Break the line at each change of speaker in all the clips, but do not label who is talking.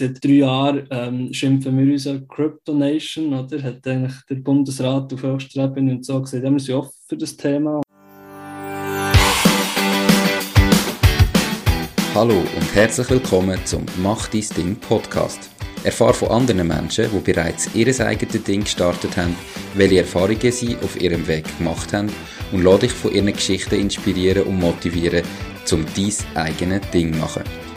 seit drei Jahren ähm, schimpfen wir uns Crypto Nation, oder? Hat eigentlich der Bundesrat auf höchster Ebene und so gesagt, ja, wir sind offen für das Thema.
Hallo und herzlich willkommen zum Mach dein Ding Podcast. Erfahre von anderen Menschen, die bereits ihr eigenes Ding gestartet haben, welche Erfahrungen sie auf ihrem Weg gemacht haben und lade dich von ihren Geschichten inspirieren und motivieren, um dein eigenes Ding zu machen.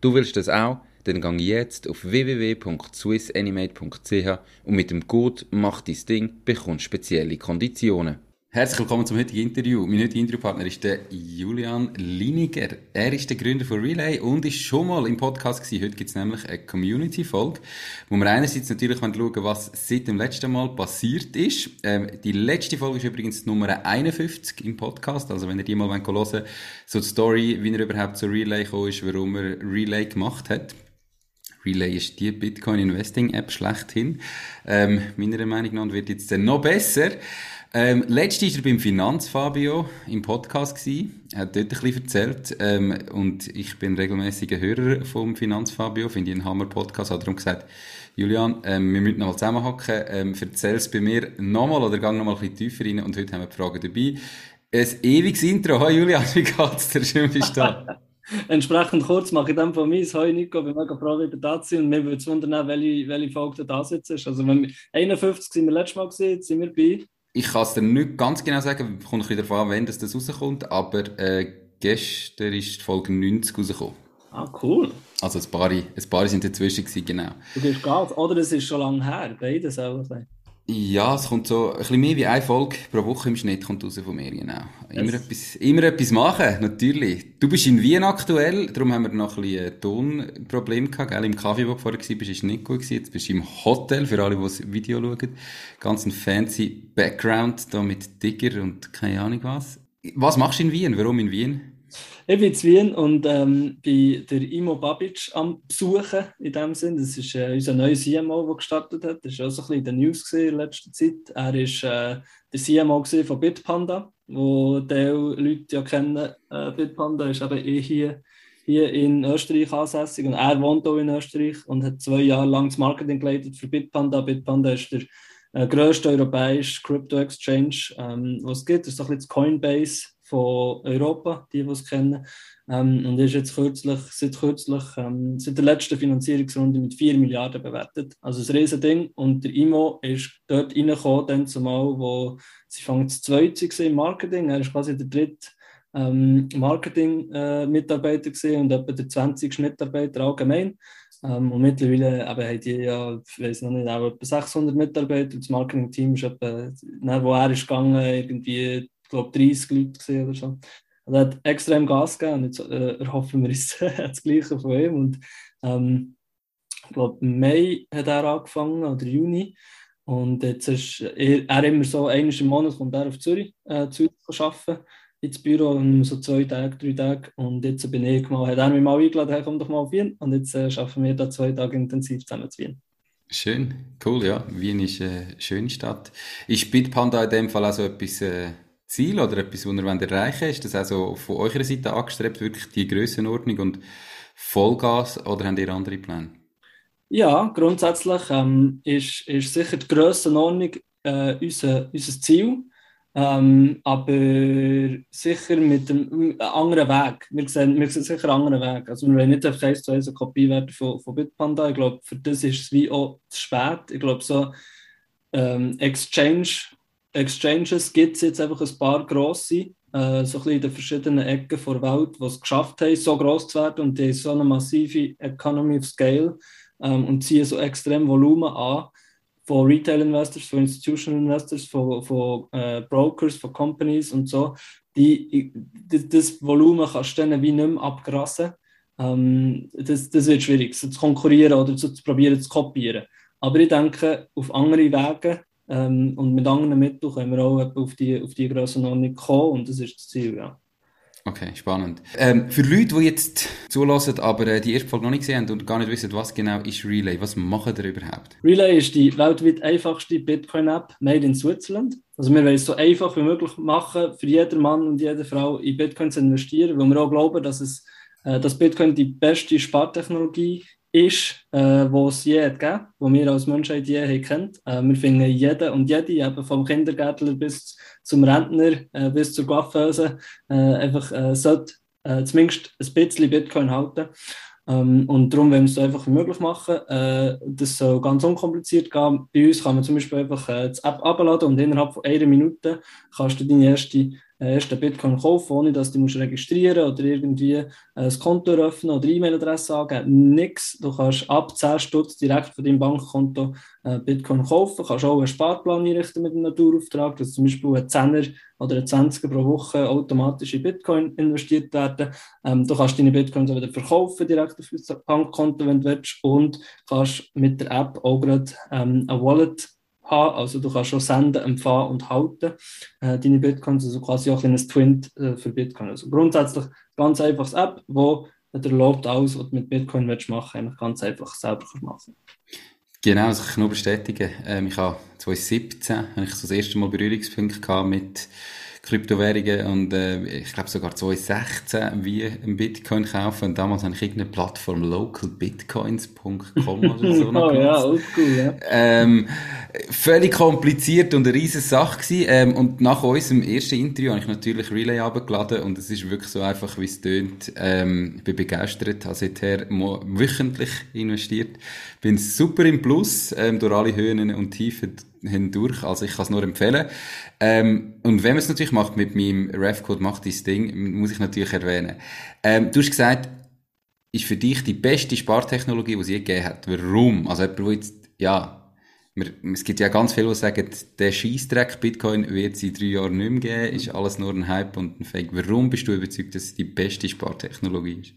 Du willst das auch? Dann gang jetzt auf www.swissanimate.ch und mit dem Code Mach dein Ding bekommst spezielle Konditionen. Herzlich willkommen zum heutigen Interview. Mein heutiger Interviewpartner ist der Julian Liniger. Er ist der Gründer von Relay und ist schon mal im Podcast gewesen. Heute gibt es nämlich eine Community-Folge, wo wir einerseits natürlich schauen was seit dem letzten Mal passiert ist. Ähm, die letzte Folge ist übrigens Nummer 51 im Podcast. Also wenn ihr die mal hören wollt, so die Story, wie er überhaupt zu Relay gekommen ist, warum er Relay gemacht hat. Relay ist die Bitcoin Investing App schlechthin. Ähm, meiner Meinung nach wird jetzt noch besser. Ähm, letztes war er beim Finanzfabio im Podcast. Er hat dort ein bisschen erzählt. Ähm, und ich bin regelmäßiger Hörer vom Finanzfabio. Finde ich einen Hammer-Podcast. Hat darum gesagt, Julian, ähm, wir müssen noch mal zusammenhacken. Ähm, erzähl es bei mir nochmal oder gang nochmal ein bisschen tiefer rein. Und heute haben wir die Frage dabei. Ein ewiges Intro. Hi Julian, wie geht's dir? Schön bist du da.
Entsprechend kurz mache ich dann von mir. Hi Nico, bin mega froh, wieder da zu. Und mir würde es wundern, welche, welche Folge da sitzt. Also, wenn wir, 51 sind wir letztes Mal gesehen, sind wir bei
ich kann es dir nicht ganz genau sagen, kommt ein bisschen darauf an, wann das, das rauskommt, aber äh, gestern ist die Folge 90 rausgekommen.
Ah, cool.
Also ein paar, ein paar sind dazwischen gewesen, genau.
Du gehst Gas, oder es ist schon lange her, beides auch.
Ja, es kommt so ein bisschen mehr wie eine Folge pro Woche im Schnitt kommt raus von mir, genau. Immer, etwas, immer etwas machen, natürlich. Du bist in Wien aktuell, darum haben wir noch ein bisschen ein Tonproblem gehabt, gell? Im Kaffee, wo du vorher warst, bist, nicht gut gewesen. Jetzt bist du im Hotel, für alle, die das Video schauen. Ganz ein fancy Background da mit Digger und keine Ahnung was. Was machst du in Wien? Warum in Wien?
Ich bin in Wien und ähm, bei der Imo Babic am Besuchen in dem Sinn. Das ist äh, unser neuer CMO, der gestartet hat. Das war auch so ein bisschen in den News in letzter Zeit. Er war äh, der CMO von Bitpanda, wo die Leute ja kennen. Äh, Bitpanda ist eben eh hier, hier in Österreich ansässig und er wohnt auch in Österreich und hat zwei Jahre lang das Marketing geleitet für Bitpanda. Bitpanda ist der äh, grösste europäische Crypto-Exchange, ähm, was es gibt. Das ist so ein bisschen das Coinbase von Europa, die, es kennen. Ähm, und ist jetzt kürzlich, seit kürzlich, ähm, seit der letzten Finanzierungsrunde mit 4 Milliarden bewertet. Also ein riesen Ding. Und der IMO ist dort reingekommen, dann zumal, wo sie fangen zu zweit im Marketing. Er ist quasi der dritte ähm, Marketing-Mitarbeiter äh, und etwa der 20. Mitarbeiter allgemein. Ähm, und mittlerweile eben, haben die ja, ich weiß noch nicht, auch etwa 600 Mitarbeiter. Das Marketing-Team ist etwa, wo er ist gegangen, irgendwie glaube 30 Leute gesehen oder so. Er hat extrem Gas gegeben und jetzt äh, erhoffen wir uns das Gleiche von ihm. Und ähm, ich glaube, im Mai hat er angefangen oder Juni. Und jetzt ist er, er immer so, einmal im Monat kommt er auf Zürich äh, zu arbeiten, ins Büro, und so zwei Tage, drei Tage. Und jetzt bin ich mal, hat er mich mal eingeladen, hey, komm doch mal auf Wien. Und jetzt äh, arbeiten wir da zwei Tage intensiv zusammen zu Wien.
Schön, cool, ja. Wien ist eine schöne Stadt. Ist Bitpanda in dem Fall also etwas... Äh Ziel oder etwas, was ihr erreichen wollt? Ist das also von eurer Seite angestrebt, wirklich die Grössenordnung und Vollgas oder habt ihr andere Pläne?
Ja, grundsätzlich ähm, ist, ist sicher die Grössenordnung äh, unser, unser Ziel. Ähm, aber sicher mit einem anderen Weg. Wir sehen, wir sehen sicher einen anderen Weg. Also wir wollen nicht einfach eins zu eins eine Kopie werden von, von Bitpanda. Ich glaube, für das ist es wie auch zu spät. Ich glaube, so ähm, Exchange Exchanges gibt es jetzt einfach ein paar grosse, äh, so ein bisschen in den verschiedenen Ecken der Welt, die es geschafft haben, so gross zu werden und die haben so eine massive Economy of Scale ähm, und ziehen so extrem Volumen an von Retail-Investors, von Institutional Investors, von, von äh, Brokers, von Companies und so. Die, das Volumen kannst du dann wie nicht mehr abgrassen. ähm, das, das wird schwierig, so zu konkurrieren oder so zu probieren zu kopieren. Aber ich denke, auf andere Wege ähm, und mit anderen Mitteln können wir auch auf die, auf die Grössenordnung kommen und das ist das Ziel, ja.
Okay, spannend. Ähm, für Leute, die jetzt zulassen, aber äh, die erste Folge noch nicht gesehen haben und gar nicht wissen, was genau ist Relay, was machen ihr überhaupt?
Relay ist die weltweit einfachste Bitcoin-App made in Switzerland. Also wir wollen es so einfach wie möglich machen, für jeden Mann und jede Frau in Bitcoin zu investieren, weil wir auch glauben, dass, es, äh, dass Bitcoin die beste Spartechnologie ist, äh, es je hat wo wir als Menschheit je haben kennt. Äh, wir finden jeden und jede, eben vom Kindergärtler bis zum Rentner, äh, bis zur Coiffeuse, äh, einfach äh, sollte äh, zumindest ein bisschen Bitcoin halten. Ähm, und darum wollen wir es so einfach wie möglich machen. Äh, das soll ganz unkompliziert gehen. Bei uns kann man zum Beispiel einfach äh, die App abladen und innerhalb von einer Minute kannst du deine erste äh, erst den Bitcoin kaufen, ohne dass du musst registrieren oder irgendwie äh, ein Konto öffnen oder E-Mail-Adresse angeben. Nix. Du kannst ab 10 Stutz direkt von deinem Bankkonto äh, Bitcoin kaufen. Du kannst auch einen Sparplan einrichten mit einem Naturauftrag, dass zum Beispiel ein 10er oder ein 20er pro Woche automatisch in Bitcoin investiert werden. Ähm, du kannst deine Bitcoins wieder verkaufen direkt auf dein Bankkonto, wenn du willst und kannst mit der App auch gerade ähm, ein Wallet haben. Also du kannst schon senden, empfangen und halten äh, deine Bitcoins, also quasi auch ein Twin äh, für Bitcoin. Also grundsätzlich ganz einfaches App, wo der erlaubt alles, was du mit Bitcoin willst machen, eigentlich ganz einfach selber machen.
Genau, das kann ich nur bestätigen. Ähm, ich habe 2017 habe ich so das erste Mal Berührungspunkte gehabt mit Kryptowährungen und äh, ich glaube sogar 2016 wie ein Bitcoin kaufen und damals habe ich irgendeine Plattform localbitcoins.com oder so
Oh ja, oldschool, ja.
Ähm, völlig kompliziert und eine riesige Sache gewesen. Ähm, und nach unserem ersten Interview habe ich natürlich Relay abgeladen und es ist wirklich so einfach, wie es tönt. Ähm, ich bin begeistert, habe seither wöchentlich investiert. Bin super im Plus, ähm, durch alle Höhen und Tiefen hindurch. Also ich kann es nur empfehlen. Ähm, und wenn man es natürlich macht mit meinem Refcode macht dieses Ding, muss ich natürlich erwähnen. Ähm, du hast gesagt, ist für dich die beste Spartechnologie, die es je gegeben hat. Warum? Also jemand, wo jetzt, ja, es gibt ja ganz viele, die sagen, der Scheißdreck Bitcoin wird es in drei Jahren nicht mehr geben, ist alles nur ein Hype und ein Fake. Warum bist du überzeugt, dass es die beste Spartechnologie ist?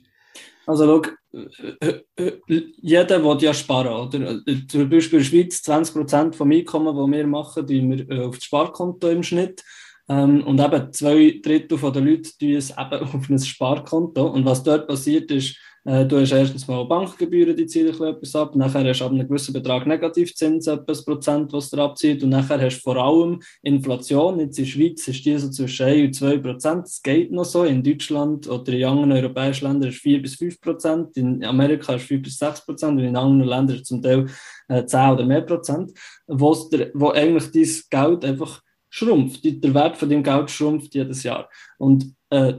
Also schau, äh, äh, äh, jeder will ja sparen, oder? Zum Beispiel in der Schweiz 20% vom Einkommen, das wir machen, tun wir auf das Sparkonto im Schnitt. Ähm, und eben zwei Drittel der Leute tun es eben auf ein Sparkonto. Und was dort passiert ist, äh, du hast erstens mal Bankgebühren, die ziehen etwas ab. Nachher hast du ab einem gewissen Betrag Negativzins, etwas Prozent, was dir abzieht. Und nachher hast du vor allem Inflation. Jetzt in der Schweiz ist die so zwischen 1 und 2 Prozent. Das geht noch so. In Deutschland oder in anderen europäischen Ländern ist 4 bis 5 Prozent. In Amerika ist 5 bis 6 Prozent. Und in anderen Ländern ist zum Teil äh, 10 oder mehr Prozent. Wo, wo eigentlich dein Geld einfach schrumpft. Der Wert von dem Geld schrumpft jedes Jahr. Und äh,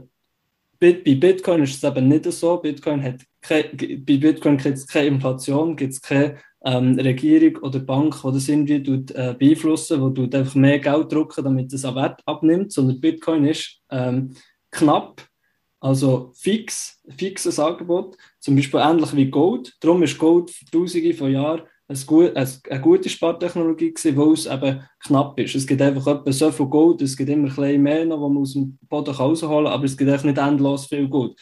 bei Bitcoin ist es eben nicht so. Bitcoin hat keine, bei Bitcoin gibt es keine Inflation, gibt es keine ähm, Regierung oder Bank, die das irgendwie tut, äh, beeinflussen, wo du einfach mehr Geld drucken, damit es an Wert abnimmt, sondern Bitcoin ist ähm, knapp, also fix, fixes Angebot, zum Beispiel ähnlich wie Gold. Darum ist Gold für Tausende von Jahren eine, gut, eine gute Spartechnologie gewesen, weil es eben knapp ist. Es gibt einfach etwa so viel Gold, es gibt immer ein mehr noch, was man aus dem Boden rausholen kann, aber es gibt echt nicht endlos viel Gold.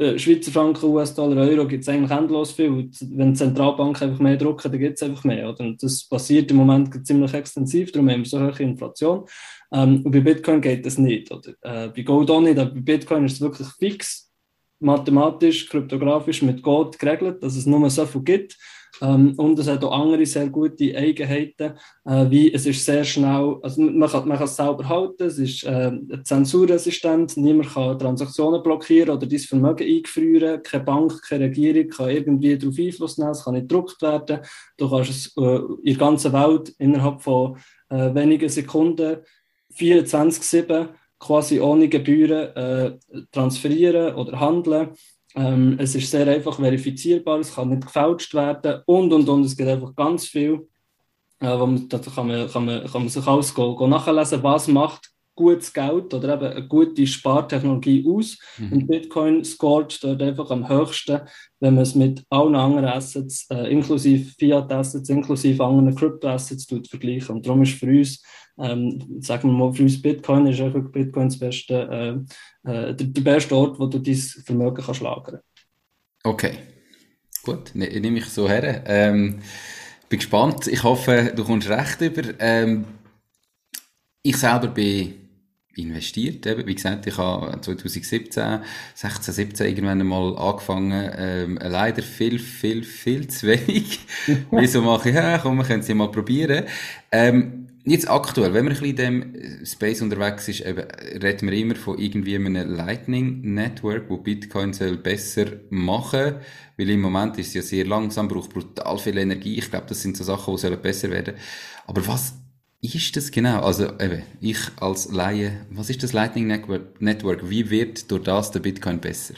Äh, Schweizer Franken, US-Dollar, Euro gibt es eigentlich endlos viel. Wenn die Zentralbanken einfach mehr drucken, dann gibt es einfach mehr. Oder? Und das passiert im Moment ziemlich extensiv, darum haben wir so hohe Inflation. Ähm, und bei Bitcoin geht das nicht. Oder? Äh, bei Gold auch nicht, aber bei Bitcoin ist es wirklich fix, mathematisch, kryptografisch mit Gold geregelt, dass es nur so viel gibt. Ähm, und es hat auch andere sehr gute Eigenheiten, äh, wie es ist sehr schnell, also man kann, man kann es selber halten, es ist äh, zensurresistent, niemand kann Transaktionen blockieren oder dein Vermögen eingefrieren, keine Bank, keine Regierung kann irgendwie darauf Einfluss nehmen, es kann nicht gedruckt werden, du kannst es äh, in der ganzen Welt innerhalb von äh, wenigen Sekunden 24-7 quasi ohne Gebühren äh, transferieren oder handeln. Ähm, es ist sehr einfach verifizierbar, es kann nicht gefälscht werden und und und. Es gibt einfach ganz viel, äh, wo man, da kann man, kann, man, kann man sich alles go, go nachlesen, was macht gutes Geld oder eben eine gute Spartechnologie aus. Mhm. Und Bitcoin scoret dort einfach am höchsten, wenn man es mit allen anderen Assets, äh, inklusive Fiat-Assets, inklusive anderen Crypto-Assets vergleichen. Und darum ist für uns ähm, sagen wir mal, für uns Bitcoin ist einfach Bitcoin das beste, äh, äh, der, der, beste Ort, wo du dein Vermögen kannst lagern
Okay, gut, ne, nehme ich so her. Ähm, bin gespannt. Ich hoffe, du kommst recht über. Ähm, ich selber bin investiert. Eben. Wie gesagt, ich habe 2017, 16, 17 irgendwann einmal angefangen, ähm, leider viel, viel, viel zu wenig. Wieso mache ich, ja, komm, wir können es ja mal probieren. Ähm, jetzt aktuell, wenn man ein bisschen in dem Space unterwegs ist, eben, reden wir immer von irgendwie einem Lightning Network, wo Bitcoin soll besser machen, weil im Moment ist es ja sehr langsam, braucht brutal viel Energie. Ich glaube, das sind so Sachen, die sollen besser werden. Aber was ist das genau? Also eben, ich als Laie, was ist das Lightning Network? Wie wird durch das der Bitcoin besser?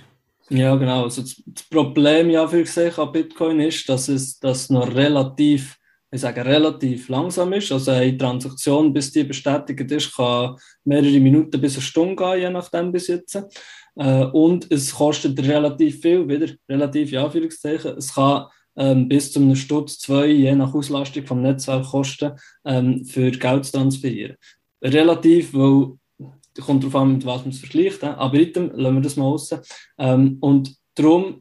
Ja, genau. Also das Problem ja für sich an Bitcoin ist, dass es das noch relativ, ich sage relativ langsam ist. Also eine Transaktion, bis die bestätigt ist, kann mehrere Minuten bis eine Stunde gehen, je nachdem bis jetzt. Äh, und es kostet relativ viel, wieder relativ, ja, Anführungszeichen. Es kann ähm, bis zu einem Stutz, zwei, je nach Auslastung vom Netzwerk kosten, ähm, für Geld zu transferieren. Relativ, weil kommt darauf an, mit was man es vergleicht, aber item lassen wir das mal raus. Ähm, und darum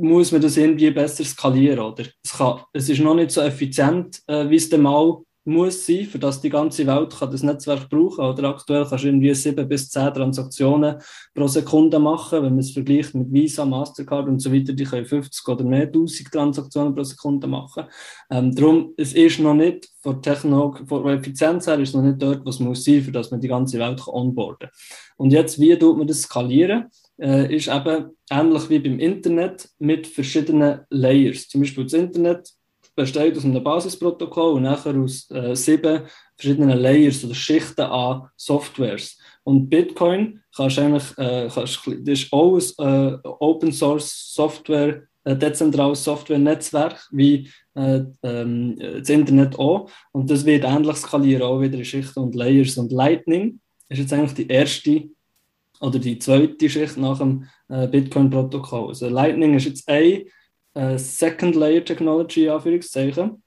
muss man das irgendwie besser skalieren, oder? Es, kann, es ist noch nicht so effizient, äh, wie es dann mal muss sein, für dass die ganze Welt kann das Netzwerk brauchen Oder aktuell kannst du irgendwie sieben bis zehn Transaktionen pro Sekunde machen. Wenn man es vergleicht mit Visa, Mastercard und so weiter, die können 50 oder mehr 1000 Transaktionen pro Sekunde machen. Ähm, darum, es ist noch nicht von, Techno von Effizienz her ist noch nicht dort, was muss sein, für dass man die ganze Welt kann onboarden. Und jetzt, wie tut man das skalieren? Äh, ist eben ähnlich wie beim Internet mit verschiedenen Layers. Zum Beispiel das Internet besteht aus einem Basisprotokoll und nachher aus äh, sieben verschiedenen Layers oder Schichten an Softwares. Und Bitcoin kannst eigentlich, äh, kannst, das ist auch ein äh, Open Source Software, ein dezentrales Software-Netzwerk wie äh, ähm, das Internet auch. Und das wird ähnlich skalieren, auch wieder in Schichten und Layers. Und Lightning ist jetzt eigentlich die erste oder die zweite Schicht nach dem äh, Bitcoin-Protokoll. Also Lightning ist jetzt ein äh, Second Layer Technology, Anführungszeichen,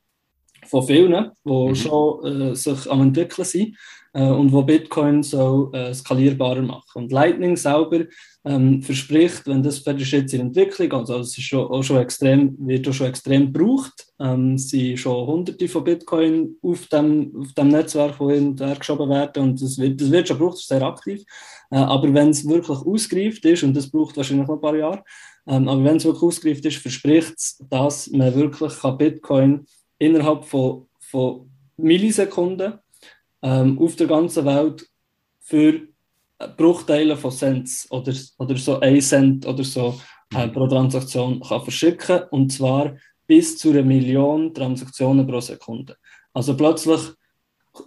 von vielen, die mhm. schon äh, sich am entwickeln sind äh, und wo Bitcoin so äh, skalierbarer machen. Und Lightning selber ähm, verspricht, wenn das fertig ist jetzt in Entwicklung, also es ist schon, auch schon extrem, wird auch schon extrem gebraucht, ähm, es sind schon hunderte von Bitcoin auf dem, auf dem Netzwerk, wo geschoben werden und das wird, das wird schon gebraucht, ist sehr aktiv. Äh, aber wenn es wirklich ausgereift ist, und das braucht wahrscheinlich noch ein paar Jahre, ähm, aber wenn es wirklich ausgereift ist, verspricht es, dass man wirklich kann Bitcoin innerhalb von, von Millisekunden ähm, auf der ganzen Welt für Bruchteile von Cents oder, oder so 1 Cent oder so äh, pro Transaktion kann verschicken und zwar bis zu einer Million Transaktionen pro Sekunde. Also plötzlich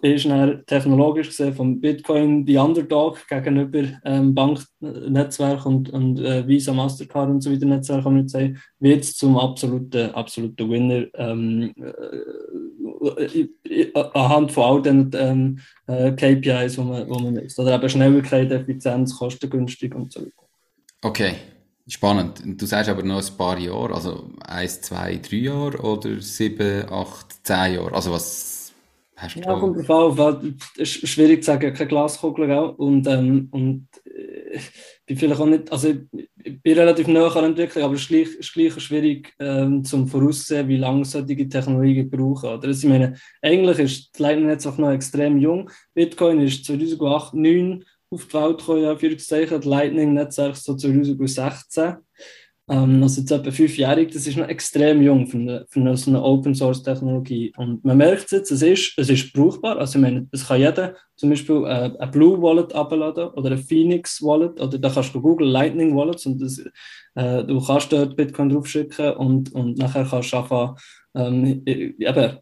ist dann technologisch gesehen vom Bitcoin die Underdog gegenüber ähm, Banknetzwerk und, und äh, Visa, Mastercard und so weiter Netzwerk, kann man sagen, wird es zum absoluten, absoluten Winner ähm, äh, äh, anhand von all den ähm, äh, KPIs, die man, wo man misst. Oder eben Schnelligkeit, Effizienz, kostengünstig und so weiter.
Okay, spannend. Du sagst aber noch ein paar Jahre, also eins, zwei, drei Jahre oder sieben, acht, zehn Jahre. Also was
Hast ja, kommt drauf an. Schwierig zu sagen, keine Glaskugel. Gell? Und, ähm, und äh, bin vielleicht auch nicht, also ich bin relativ nah an Entwicklung, aber es ist gleich, ist gleich schwierig ähm, zum voraussehen, wie lange solche Technologien brauchen. Oder? Also ich meine, eigentlich ist das Lightning-Netz noch extrem jung. Bitcoin ist 2008, 2009 auf die Welt gekommen, ja, für das Lightning-Netzwerk so 2016. Ähm, also jetzt etwa fünfjährig, das ist noch extrem jung für eine, für eine, so eine Open-Source-Technologie. Und man merkt jetzt, es ist, es ist brauchbar. Also ich meine, es kann jeder zum Beispiel äh, ein Blue Wallet abladen oder ein Phoenix Wallet oder da kannst du Google Lightning Wallets und das, äh, du kannst dort Bitcoin draufschicken und, und nachher kannst du einfach ähm, eben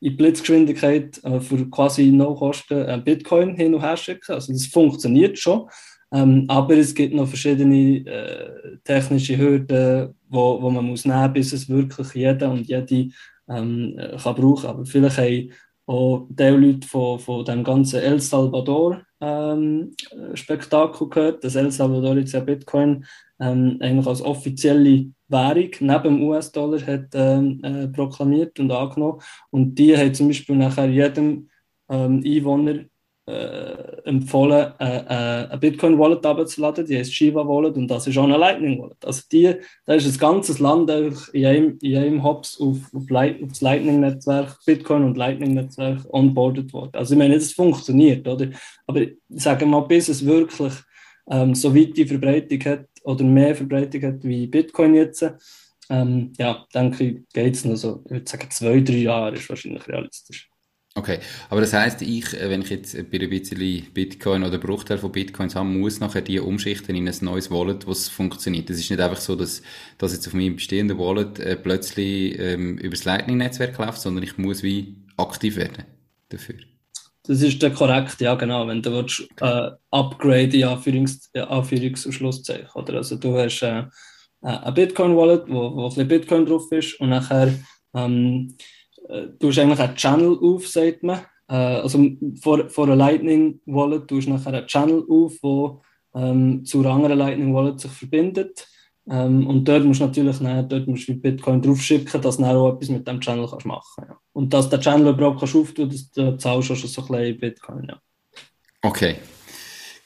in Blitzgeschwindigkeit äh, für quasi no Kosten äh, Bitcoin hin und her schicken. Also das funktioniert schon. Ähm, aber es gibt noch verschiedene äh, technische Hürden, wo, wo man muss nehmen, bis es wirklich jeder und jede ähm, kann brauchen. Aber vielleicht haben auch die Leute von, von dem ganzen El Salvador ähm, Spektakel gehört, dass El Salvador jetzt ja Bitcoin ähm, eigentlich als offizielle Währung neben dem US-Dollar hat ähm, äh, proklamiert und angenommen. Und die haben zum Beispiel nachher jedem ähm, Einwohner äh, empfohlen, äh, äh, eine Bitcoin-Wallet abzuladen, die heißt Shiva Wallet und das ist auch eine Lightning Wallet. Also die, da ist ein ganzes Land in einem, in einem Hops auf, auf, Light, auf das Lightning-Netzwerk, Bitcoin und Lightning-Netzwerk onboardet worden. Also ich meine, das funktioniert, oder? Aber ich sage mal, bis es wirklich ähm, so weit die Verbreitung hat oder mehr Verbreitung hat wie Bitcoin jetzt, ähm, ja, denke ich, geht es noch so, ich würde sagen, zwei, drei Jahre ist wahrscheinlich realistisch.
Okay, aber das heißt, ich, äh, wenn ich jetzt bei ein bisschen Bitcoin oder Bruchteil von Bitcoins habe, muss nachher die umschichten in ein neues Wallet, was funktioniert. Das ist nicht einfach so, dass das jetzt auf meinem bestehenden Wallet äh, plötzlich ähm, über das Lightning-Netzwerk läuft, sondern ich muss wie aktiv werden dafür.
Das ist der korrekt, ja genau. Wenn du willst, äh, upgrade in Anführungs-, Anführungs und Schlusszeichen. Oder? Also du hast äh, äh ein Bitcoin-Wallet, wo, wo ein bisschen Bitcoin drauf ist und nachher ähm, äh, du hast eigentlich einen Channel auf, sagt man. Äh, also vor, vor einer Lightning Wallet tust du nachher einen Channel auf, der ähm, zu einer anderen Lightning Wallet sich verbindet. Ähm, und dort musst du natürlich nachher, dort musst du Bitcoin draufschicken, dass du auch etwas mit dem Channel kannst machen kannst. Ja. Und dass der Channel überhaupt kannst auftun kannst, das zahlst du schon so ein bisschen Bitcoin. Ja.
Okay.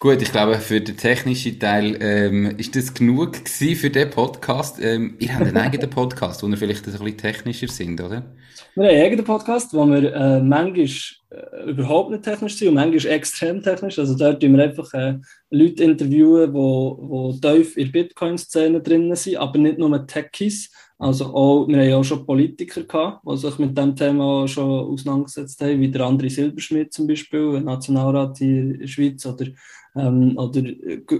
Gut, ich glaube, für den technischen Teil ähm, ist das genug gewesen für den Podcast. Ähm, ihr habt einen eigenen Podcast, wo ihr vielleicht ein bisschen technischer sind, oder?
Wir haben einen eigenen Podcast, wo wir äh, manchmal äh, überhaupt nicht technisch sind und manchmal extrem technisch. Also dort tun wir einfach äh, Leute interviewen, die wo, wo tief in der Bitcoin-Szene drin sind, aber nicht nur Techies. Also auch, wir haben ja auch schon Politiker gehabt, die sich mit dem Thema schon auseinandergesetzt haben, wie der André Silberschmidt zum Beispiel, Nationalrat hier in der Schweiz oder ähm, oder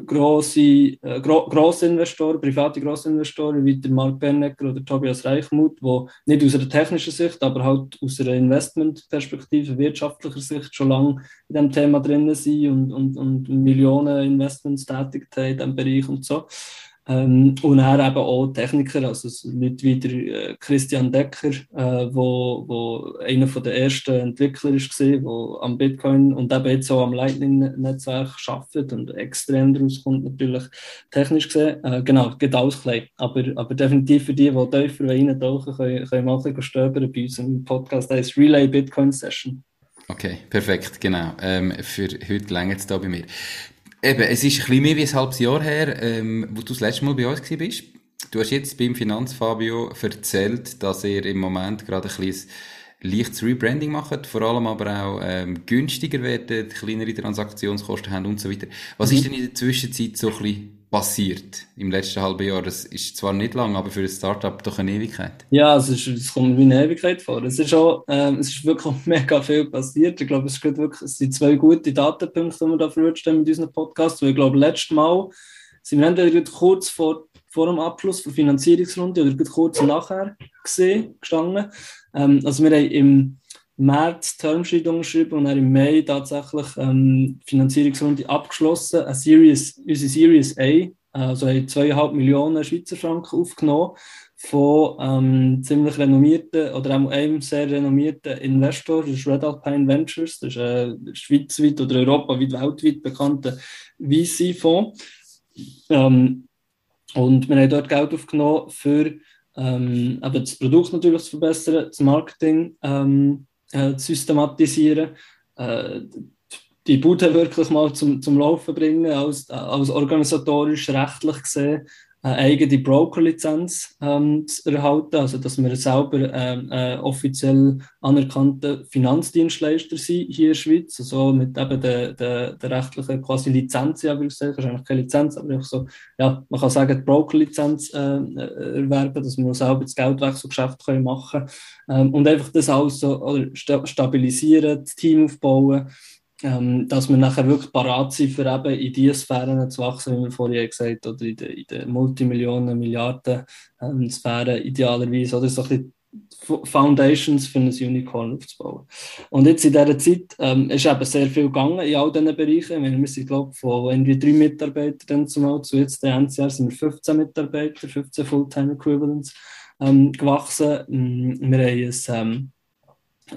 grosse, äh, gro Grossinvestoren, private Grossinvestoren wie der Mark Bernecker oder Tobias Reichmuth, die nicht aus einer technischen Sicht, aber halt aus einer Investmentperspektive, wirtschaftlicher Sicht schon lange in diesem Thema drin sind und, und, und Millionen Investments tätigt haben in diesem Bereich und so. Ähm, und er eben auch Techniker, also Leute wie der Christian Decker, äh, wo, wo einer der ersten Entwickler ist der am Bitcoin und eben jetzt auch am Lightning-Netzwerk arbeitet und extrem daraus kommt natürlich technisch gesehen. Äh, genau, geht alles klein. Aber, aber definitiv für die, die tiefer reintauchen, können, können mal ein bisschen stöbern bei unserem Podcast. Das ist Relay Bitcoin Session.
Okay, perfekt, genau. Ähm, für heute länger es da bei mir. Eben, es ist ein bisschen mehr wie ein halbes Jahr her, ähm, wo du das letzte Mal bei uns bist. Du hast jetzt beim Finanzfabio erzählt, dass ihr im Moment gerade ein bisschen leichtes Rebranding macht, vor allem aber auch ähm, günstiger werden, kleinere Transaktionskosten haben und so weiter. Was mhm. ist denn in der Zwischenzeit so ein bisschen passiert im letzten halben Jahr? Das ist zwar nicht lang, aber für ein Startup doch eine Ewigkeit.
Ja, es, ist, es kommt wie eine Ewigkeit vor. Es ist, auch, ähm, es ist wirklich mega viel passiert. Ich glaube, es, ist wirklich, es sind zwei gute Datenpunkte, die wir da verwirrt mit unserem Podcast. Weil ich glaube, letztes Mal sind wir entweder kurz vor, vor dem Abschluss der Finanzierungsrunde oder kurz nachher gesehen, gestanden. Ähm, also wir haben im März Termsheet unterschrieben und dann im Mai tatsächlich ähm, Finanzierungsrunde abgeschlossen. Eine Series, unsere Series A, also haben zweieinhalb Millionen Schweizer Franken aufgenommen von ähm, ziemlich renommierten oder auch einem sehr renommierten Investor, das ist Red Alpine Ventures, das ist ein schweizweit oder europaweit, weltweit bekannter VC-Fonds. Ähm, und wir haben dort Geld aufgenommen für ähm, das Produkt natürlich zu verbessern, das Marketing ähm, äh, zu systematisieren, äh, die Bude wirklich mal zum, zum Laufen bringen, als, als organisatorisch, rechtlich gesehen, eine eigene Broker-Lizenz ähm, zu erhalten, also dass wir selber ähm, äh, offiziell anerkannte Finanzdienstleister sind hier in der Schweiz, also mit eben der, der, der rechtlichen quasi Lizenz, ja, würde ich sagen, eigentlich keine Lizenz, aber einfach so, ja, man kann sagen, die Broker-Lizenz äh, erwerben, dass wir selber das Geldwechselgeschäft können machen ähm, und einfach das alles so oder stabilisieren, das Team aufbauen, ähm, dass wir nachher wirklich parat sind, für eben in diese Sphären zu wachsen, wie wir vorhin gesagt haben, oder in den, Multimillionen, Milliarden ähm, Sphären idealerweise, oder so ein bisschen Foundations für ein Unicorn aufzubauen. Und jetzt in dieser Zeit ähm, ist eben sehr viel gegangen in all diesen Bereichen. Wir sind, glaube ich, von irgendwie drei Mitarbeitern zumal zu jetzt, der Jahr sind wir 15 Mitarbeiter, 15 Fulltime Equivalents ähm, gewachsen. Mm, wir haben ein, ähm,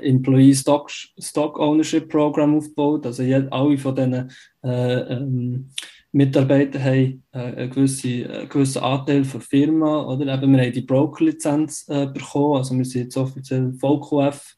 Employee Stock, Stock Ownership Program aufgebaut. Also alle von diesen äh, ähm, Mitarbeitern haben äh, einen, gewissen, einen gewissen Anteil von Firma. Oder? Eben, wir haben die Broker-Lizenz äh, bekommen. Also wir sind jetzt offiziell VQF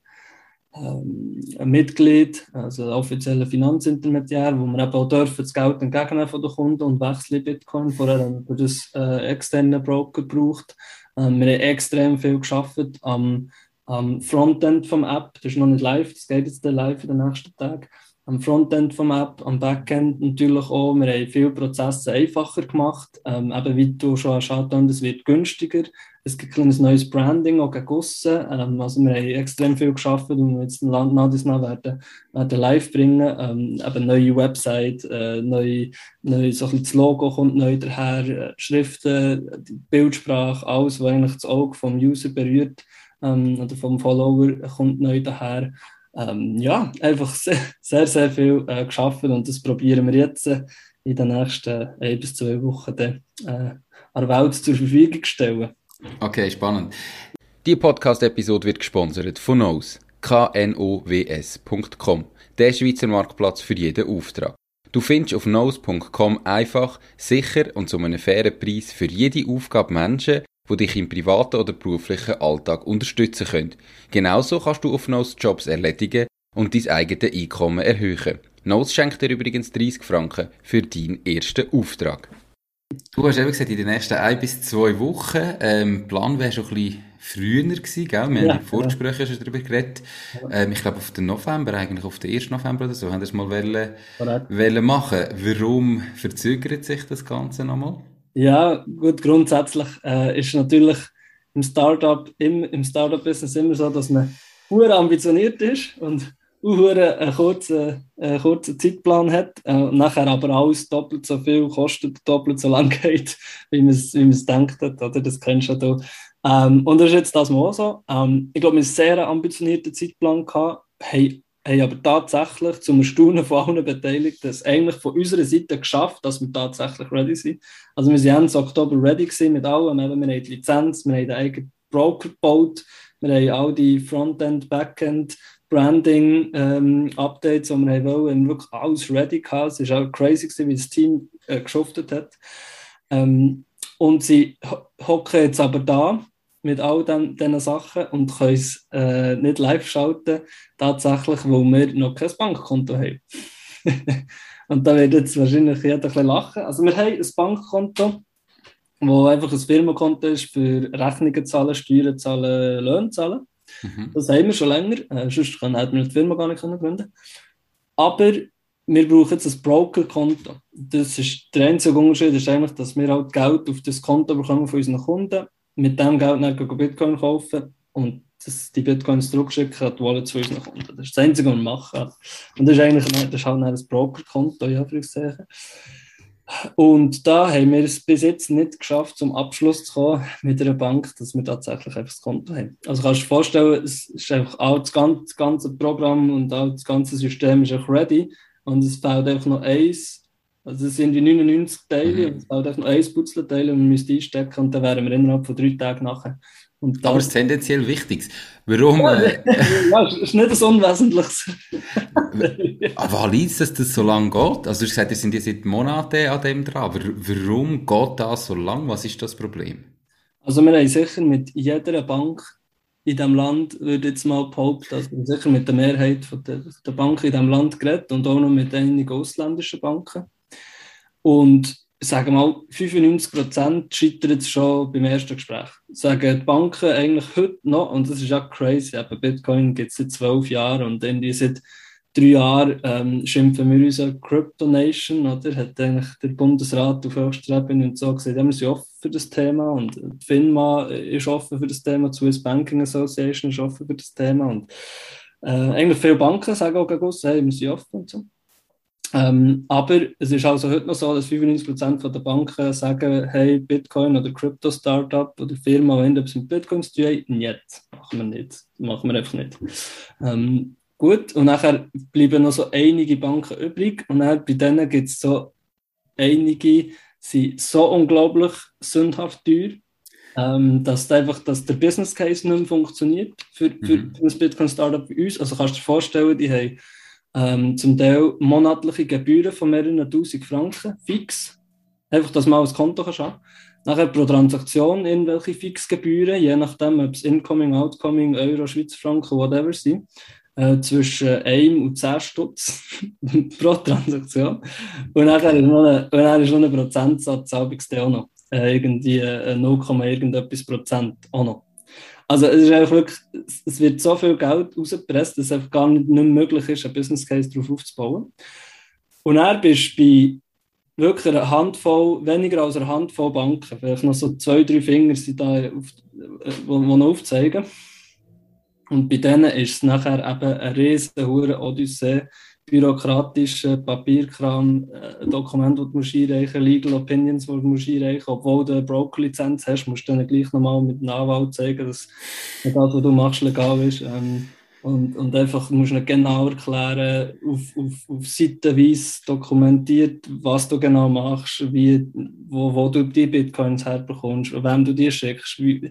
ähm, Mitglied, also offizieller Finanzintermediär, wo wir eben auch dürfen das Geld entgegennehmen von den Kunden und wechseln Bitcoin. Vorher haben wir das äh, externe Broker gebraucht. Ähm, wir haben extrem viel geschafft am, am Frontend vom App. Das ist noch nicht live, das geht jetzt live in den nächsten Tagen am Frontend vom App, am Backend natürlich auch. Wir haben viele Prozesse einfacher gemacht. Ähm, eben wie du schon hast angetan, es wird günstiger. Es gibt ein neues Branding auch gegen ähm, Also wir haben extrem viel geschafft und jetzt nach und nach werden, werden live bringen. Ähm, eben neue Website, äh, neu, neu, so ein das Logo kommt neu daher, äh, Schriften, die Bildsprache, alles, was eigentlich das Auge vom User berührt ähm, oder vom Follower kommt neu daher ähm, ja, einfach sehr, sehr, sehr viel äh, geschafft und das probieren wir jetzt äh, in den nächsten ein bis zwei Wochen dann, äh, der Welt zur Verfügung stellen.
Okay, spannend. Die Podcast-Episode wird gesponsert von Knows, knows.com, der Schweizer Marktplatz für jeden Auftrag. Du findest auf knows.com einfach, sicher und zu einem fairen Preis für jede Aufgabe Menschen, die dich im privaten oder beruflichen Alltag unterstützen können. Genauso kannst du auf Nose Jobs erledigen und dein eigenes Einkommen erhöhen. Nose schenkt dir übrigens 30 Franken für deinen ersten Auftrag. Du hast eben gesagt, in den nächsten ein bis zwei Wochen, ähm, Plan wäre schon ein bisschen früher gewesen, gell? Wir ja, haben im Vorgespräch ja. schon darüber geredet. Ähm, ich glaube, auf den November, eigentlich auf den 1. November oder so, haben wir es mal wollen, wollen machen. Warum verzögert sich das Ganze nochmal?
Ja, gut, grundsätzlich äh, ist natürlich im Startup, im, im Startup-Business immer so, dass man sehr ambitioniert ist und einen kurzen, einen kurzen Zeitplan hat äh, nachher aber alles doppelt so viel kostet, doppelt so lang geht, wie man es wie denkt hat, oder? Das kennst du ja ähm, Und das ist jetzt das mal so. Ähm, ich glaube, wir hatten einen sehr ambitionierten Zeitplan, gehabt, haben haben aber tatsächlich zum Erstaunen von allen Beteiligten es eigentlich von unserer Seite geschafft, dass wir tatsächlich ready sind. Also wir sind Ende Oktober ready gewesen mit allem. Wir haben die Lizenz, wir haben den eigenen Broker gebaut, wir haben all die Frontend, Backend, Branding ähm, Updates, die wir haben wollen, wirklich alles ready gehabt. Es war auch crazy gewesen, wie das Team äh, geschuftet hat. Ähm, und sie hocken jetzt aber da mit all diesen Sachen und können es äh, nicht live schalten, tatsächlich, weil wir noch kein Bankkonto haben. und da wird jetzt wahrscheinlich jeder ein bisschen lachen. Also wir haben ein Bankkonto, wo einfach ein Firmenkonto ist für Rechnungen zahlen, Steuern zahlen, Löhne zahlen. Mhm. Das haben wir schon länger, äh, sonst hätten wir die Firma gar nicht gründen Aber wir brauchen jetzt ein Brokerkonto. Das ist der einzige Unterschied, ist eigentlich, dass wir halt Geld auf das Konto bekommen von unseren Kunden mit dem Geld dann Bitcoin kaufen und das, die Bitcoins zurückschicken an die Wallet zu unseren Kunden. Das ist das Einzige, was wir machen. Und das ist eigentlich das ist halt ein Brokerkonto, ja, Und da haben wir es bis jetzt nicht geschafft, zum Abschluss zu kommen mit einer Bank, dass wir tatsächlich einfach das Konto haben. Also kannst du dir vorstellen, es ist einfach auch das ganze, das ganze Programm und auch das ganze System ist auch ready und es fehlt einfach noch eins also es sind die 99 Teile mhm. und es braucht noch ein Puzzleteil und man müsste einstecken und dann wären wir innerhalb von drei Tagen nachher.
Und Aber es ist tendenziell wichtig. Warum?
Ja, äh, ja, ist nicht das Unwesentliches.
Aber liegt dass das so lange geht? Also du hast gesagt, ihr sind jetzt seit Monaten an dem dran. Aber warum geht das so lang? Was ist das Problem?
Also wir haben sicher mit jeder Bank in diesem Land, würde jetzt mal behaupten, also sicher mit der Mehrheit von der, der Banken in diesem Land geredet und auch noch mit einigen ausländischen Banken. Und sagen mal, 95 Prozent scheitern es schon beim ersten Gespräch. Sagen die Banken eigentlich heute noch, und das ist auch crazy, eben Bitcoin gibt es seit zwölf Jahren und irgendwie seit drei Jahren ähm, schimpfen wir uns Crypto Nation, oder? Hat eigentlich der Bundesrat auf höchster Ebene und so gesagt, ja, wir sind offen für das Thema und die FINMA ist offen für das Thema, die Swiss Banking Association ist offen für das Thema und äh, eigentlich viele Banken sagen auch hey, wir sind offen und so. Ähm, aber es ist also heute noch so, dass 95% der Banken sagen, hey, Bitcoin oder Crypto-Startup oder Firma, wenn etwas mit Bitcoin zu tun hat, nicht, machen wir nicht, machen wir einfach nicht. Ähm, gut, und nachher bleiben noch so einige Banken übrig und dann bei denen gibt es so einige, sind so unglaublich sündhaft teuer, ähm, dass einfach dass der Business Case nicht mehr funktioniert für, für, mhm. für ein Bitcoin-Startup wie uns. Also kannst du dir vorstellen, die haben ähm, zum Teil monatliche Gebühren von mehreren tausend Franken, fix. Einfach, dass man aufs Konto kann schauen Nachher pro Transaktion irgendwelche Fixgebühren, je nachdem, ob es Incoming, Outcoming, Euro, Schweizer Franken, whatever sind. äh, zwischen 1 und 10 Stutz pro Transaktion. Und dann ist noch ein, dann ist noch ein Prozentsatz, auch noch. Äh, irgendwie äh, 0, irgendetwas Prozent auch noch. Also es ist einfach wirklich, es wird so viel Geld rausgepresst, dass es einfach gar nicht, nicht möglich ist, einen Business Case darauf aufzubauen. Und er bist bei wirklich eine Handvoll, weniger als eine Handvoll Banken, vielleicht noch so zwei, drei Finger sind da, auf, die noch aufzeigen. Und bei denen ist es nachher eben eine riesige Odyssee, bürokratischer Papierkram, äh, Dokumente, die du einreichen Legal Opinions, die du einreichen Obwohl du eine Broker-Lizenz hast, musst du dann gleich nochmal mit einem Anwalt zeigen, dass das, was du machst, legal ist. Ähm, und, und einfach musst du genau erklären, auf, auf, auf Seitenweise dokumentiert, was du genau machst, wie, wo, wo du die Bitcoins herbekommst, wem du die schickst. Wie,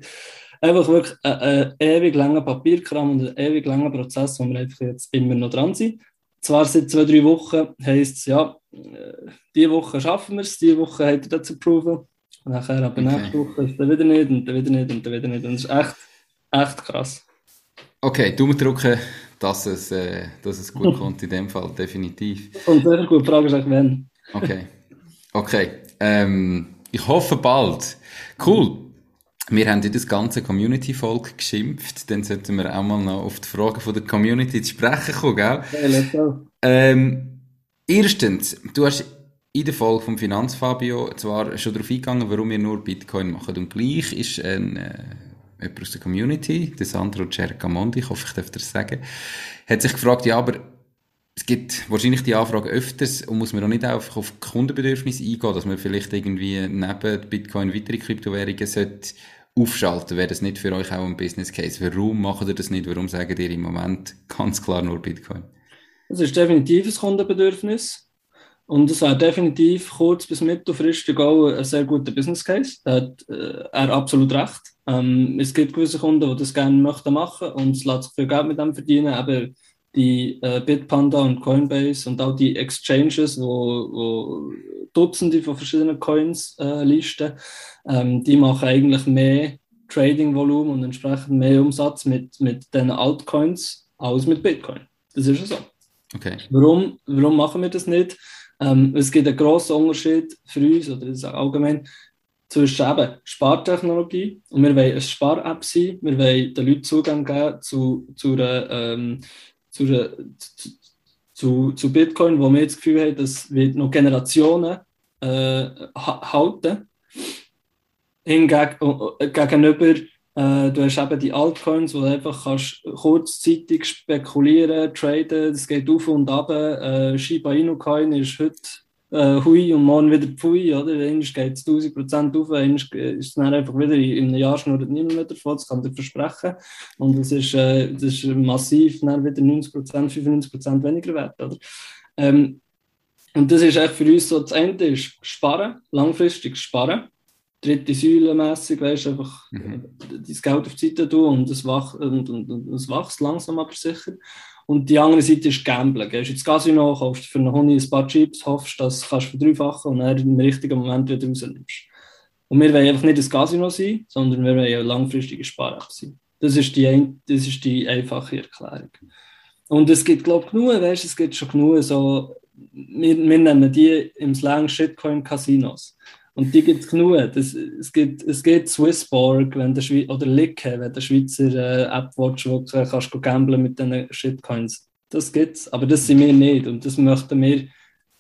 einfach wirklich ein, ein ewig langer Papierkram und ein ewig langer Prozess, wo wir einfach jetzt immer noch dran sind. Zwar seit zwei, drei Wochen heisst es, ja, diese Woche schaffen wir es, diese Woche hat er das approven. Und nachher, aber okay. nächste Woche ist er wieder nicht und dann wieder nicht und dann wieder nicht. Und das ist echt, echt krass.
Okay, Daumen drücken, dass es, äh, dass es gut kommt in dem Fall, definitiv.
Und sehr gut, die Frage ist eigentlich, wenn.
Okay, okay. Ähm, ich hoffe bald. Cool. Wir haben in das ganze Community-Volk geschimpft, dann sollten wir auch mal noch auf die Fragen von der Community zu sprechen kommen, gell? Ja, ähm, erstens, du hast in der Folge vom Finanzfabio zwar schon darauf eingegangen, warum wir nur Bitcoin machen. Und gleich ist ein... Äh, jemand aus der Community, der Sandro Cercamondi, ich hoffe, ich darf das sagen, hat sich gefragt, ja, aber es gibt wahrscheinlich die Anfrage öfters und muss man auch nicht einfach auf Kundenbedürfnisse eingehen, dass man vielleicht irgendwie neben Bitcoin weitere Kryptowährungen sollte aufschalten. Wäre das nicht für euch auch ein Business Case? Warum macht ihr das nicht? Warum sagt ihr im Moment ganz klar nur Bitcoin?
Es ist definitiv ein Kundenbedürfnis. Und es wäre definitiv kurz- bis mittelfristig auch ein sehr guter Business Case. Da hat äh, er absolut recht. Ähm, es gibt gewisse Kunden, die das gerne möchten machen und es lässt sich viel Geld mit dem verdienen. Aber die äh, Bitpanda und Coinbase und auch die Exchanges, wo, wo Dutzende von verschiedenen Coins äh, listen, ähm, die machen eigentlich mehr Trading-Volumen und entsprechend mehr Umsatz mit, mit den Altcoins als mit Bitcoin. Das ist ja so.
Okay.
Warum, warum machen wir das nicht? Ähm, es gibt einen grossen Unterschied für uns, oder allgemein, zwischen eben Spartechnologie und wir wollen eine Spar-App sein, wir wollen den Leuten Zugang geben zu, zu, einer, ähm, zu, zu, zu, Bitcoin, wo wir das Gefühl haben, das wird noch Generationen äh, halten. Hingegen, äh, gegenüber äh, du hast eben die Altcoins, wo du einfach kannst kurzzeitig spekulieren, traden, das geht auf und ab. Äh, Shiba Inu Coin ist heute äh, Hui und morgen wieder Pfui, oder? Einmal geht es 1000% auf, einmal ist es dann einfach wieder in einem Jahr schnurrt niemand mehr davon, das kann ich dir versprechen. Und das ist, äh, das ist massiv dann wieder 90%, 95% weniger wert, oder? Ähm, und das ist echt für uns so, das Ende ist sparen, langfristig sparen dritte Säule mässig, weißt einfach mhm. das Geld auf die Seite tun und es, wach, und, und, und es wächst langsam aber sicher. Und die andere Seite ist Gamblen. Gehst ins Casino, kaufst für einen Honey ein paar Chips, hoffst, dass du kannst verdreifachen und dann im richtigen Moment wieder rausnimmst. Und wir wollen einfach nicht ein Casino sein, sondern wir wollen eine langfristige Spar sein. Das ist, die, das ist die einfache Erklärung. Und es gibt, glaube ich, genug, weißt, es gibt schon genug so, wir, wir nennen die im Slang Shitcoin-Casinos. Und die gibt es genug. Das, es, gibt, es gibt Swissborg wenn der Schwe oder Licke, wenn der Schweizer äh, App watch, wo du kannst du gamblen mit diesen Shitcoins. Das gibt es, aber das sind wir nicht. Und das möchten wir,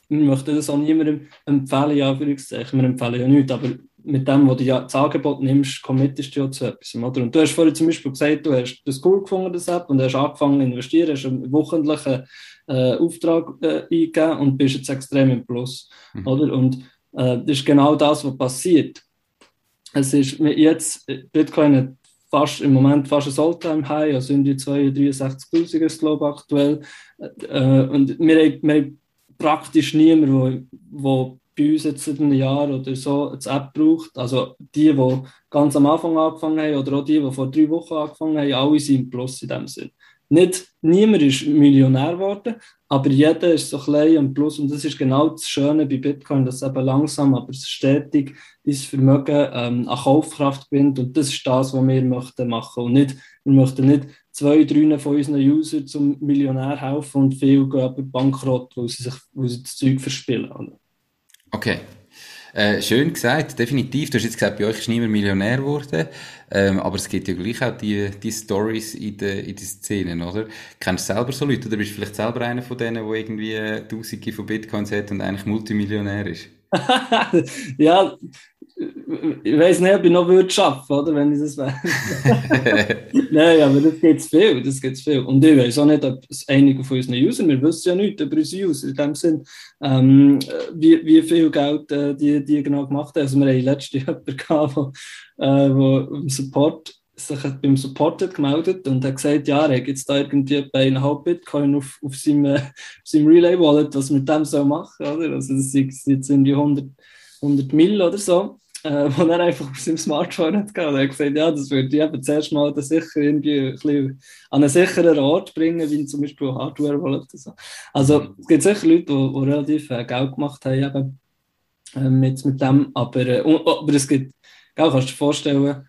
wir möchten das auch niemandem empfehlen, ja, Anführungszeichen. Wir empfehlen ja nichts, aber mit dem, wo du ja das Angebot nimmst, committest du ja zu etwas. Oder? Und du hast vorhin zum Beispiel gesagt, du hast das cool gefunden, das App, und hast angefangen zu investieren, hast einen wöchentlichen äh, Auftrag äh, eingegeben und bist jetzt extrem im Plus. Mhm. Oder? Und äh, das ist genau das, was passiert. Es ist jetzt, Bitcoin hat fast, im Moment fast ein Alltime-High, also in die 63.000 ist glaube ich aktuell. Äh, und wir haben, wir haben praktisch niemanden, der bei uns jetzt seit einem Jahr oder so eine App braucht. Also die, die ganz am Anfang angefangen haben oder auch die, die vor drei Wochen angefangen haben, alle sind Plus in dem Sinn. Nicht, niemand ist Millionär geworden, aber jeder ist so klein und plus. Und das ist genau das Schöne bei Bitcoin, dass eben langsam, aber stetig dieses Vermögen ähm, an Kaufkraft gewinnt. Und das ist das, was wir möchten machen. Und nicht, wir möchten nicht zwei, drei von unseren Usern zum Millionär helfen und viele gehen aber bankrott, weil sie, sich, weil sie das Zeug verspielen.
Okay. Äh, schön gesagt, definitiv. Du hast jetzt gesagt, bei euch ist niemand Millionär geworden, ähm, aber es gibt ja gleich auch die, die Stories in den in die Szenen, oder? Kennst du selber so Leute oder bist du vielleicht selber einer von denen, der irgendwie Tausende von Bitcoins hat und eigentlich Multimillionär ist?
ja, ich weiß nicht, ob ich noch würde schaffen, oder, wenn ich das wäre. Nein, aber das geht viel, das geht viel. Und ich weiß auch nicht, ob es einige von unseren Usern, wir wissen ja nicht über unsere User, in dem Sinn, ähm, wie, wie viel Geld äh, die, die genau gemacht haben. Also wir haben letztes Jahr jemanden gehabt, wo, äh, wo im Support sich beim Support hat gemeldet und hat gesagt, ja, er hat jetzt da irgendwie bei einem Bitcoin auf, auf seinem, auf seinem Relay-Wallet, was mit dem soll machen, oder? Also das sind jetzt irgendwie 100, 100 Mill oder so äh, wo er einfach auf seinem Smartphone hat gehabt. Er hat gesagt, ja, das würde ich eben zuerst mal sicher irgendwie ein bisschen an einen sicheren Ort bringen, wie zum Beispiel Hardware Wallet. So. Also es gibt sicher Leute, die, die relativ äh, Geld gemacht haben eben, äh, mit, mit dem, aber, äh, aber es gibt, gell, kannst du dir vorstellen,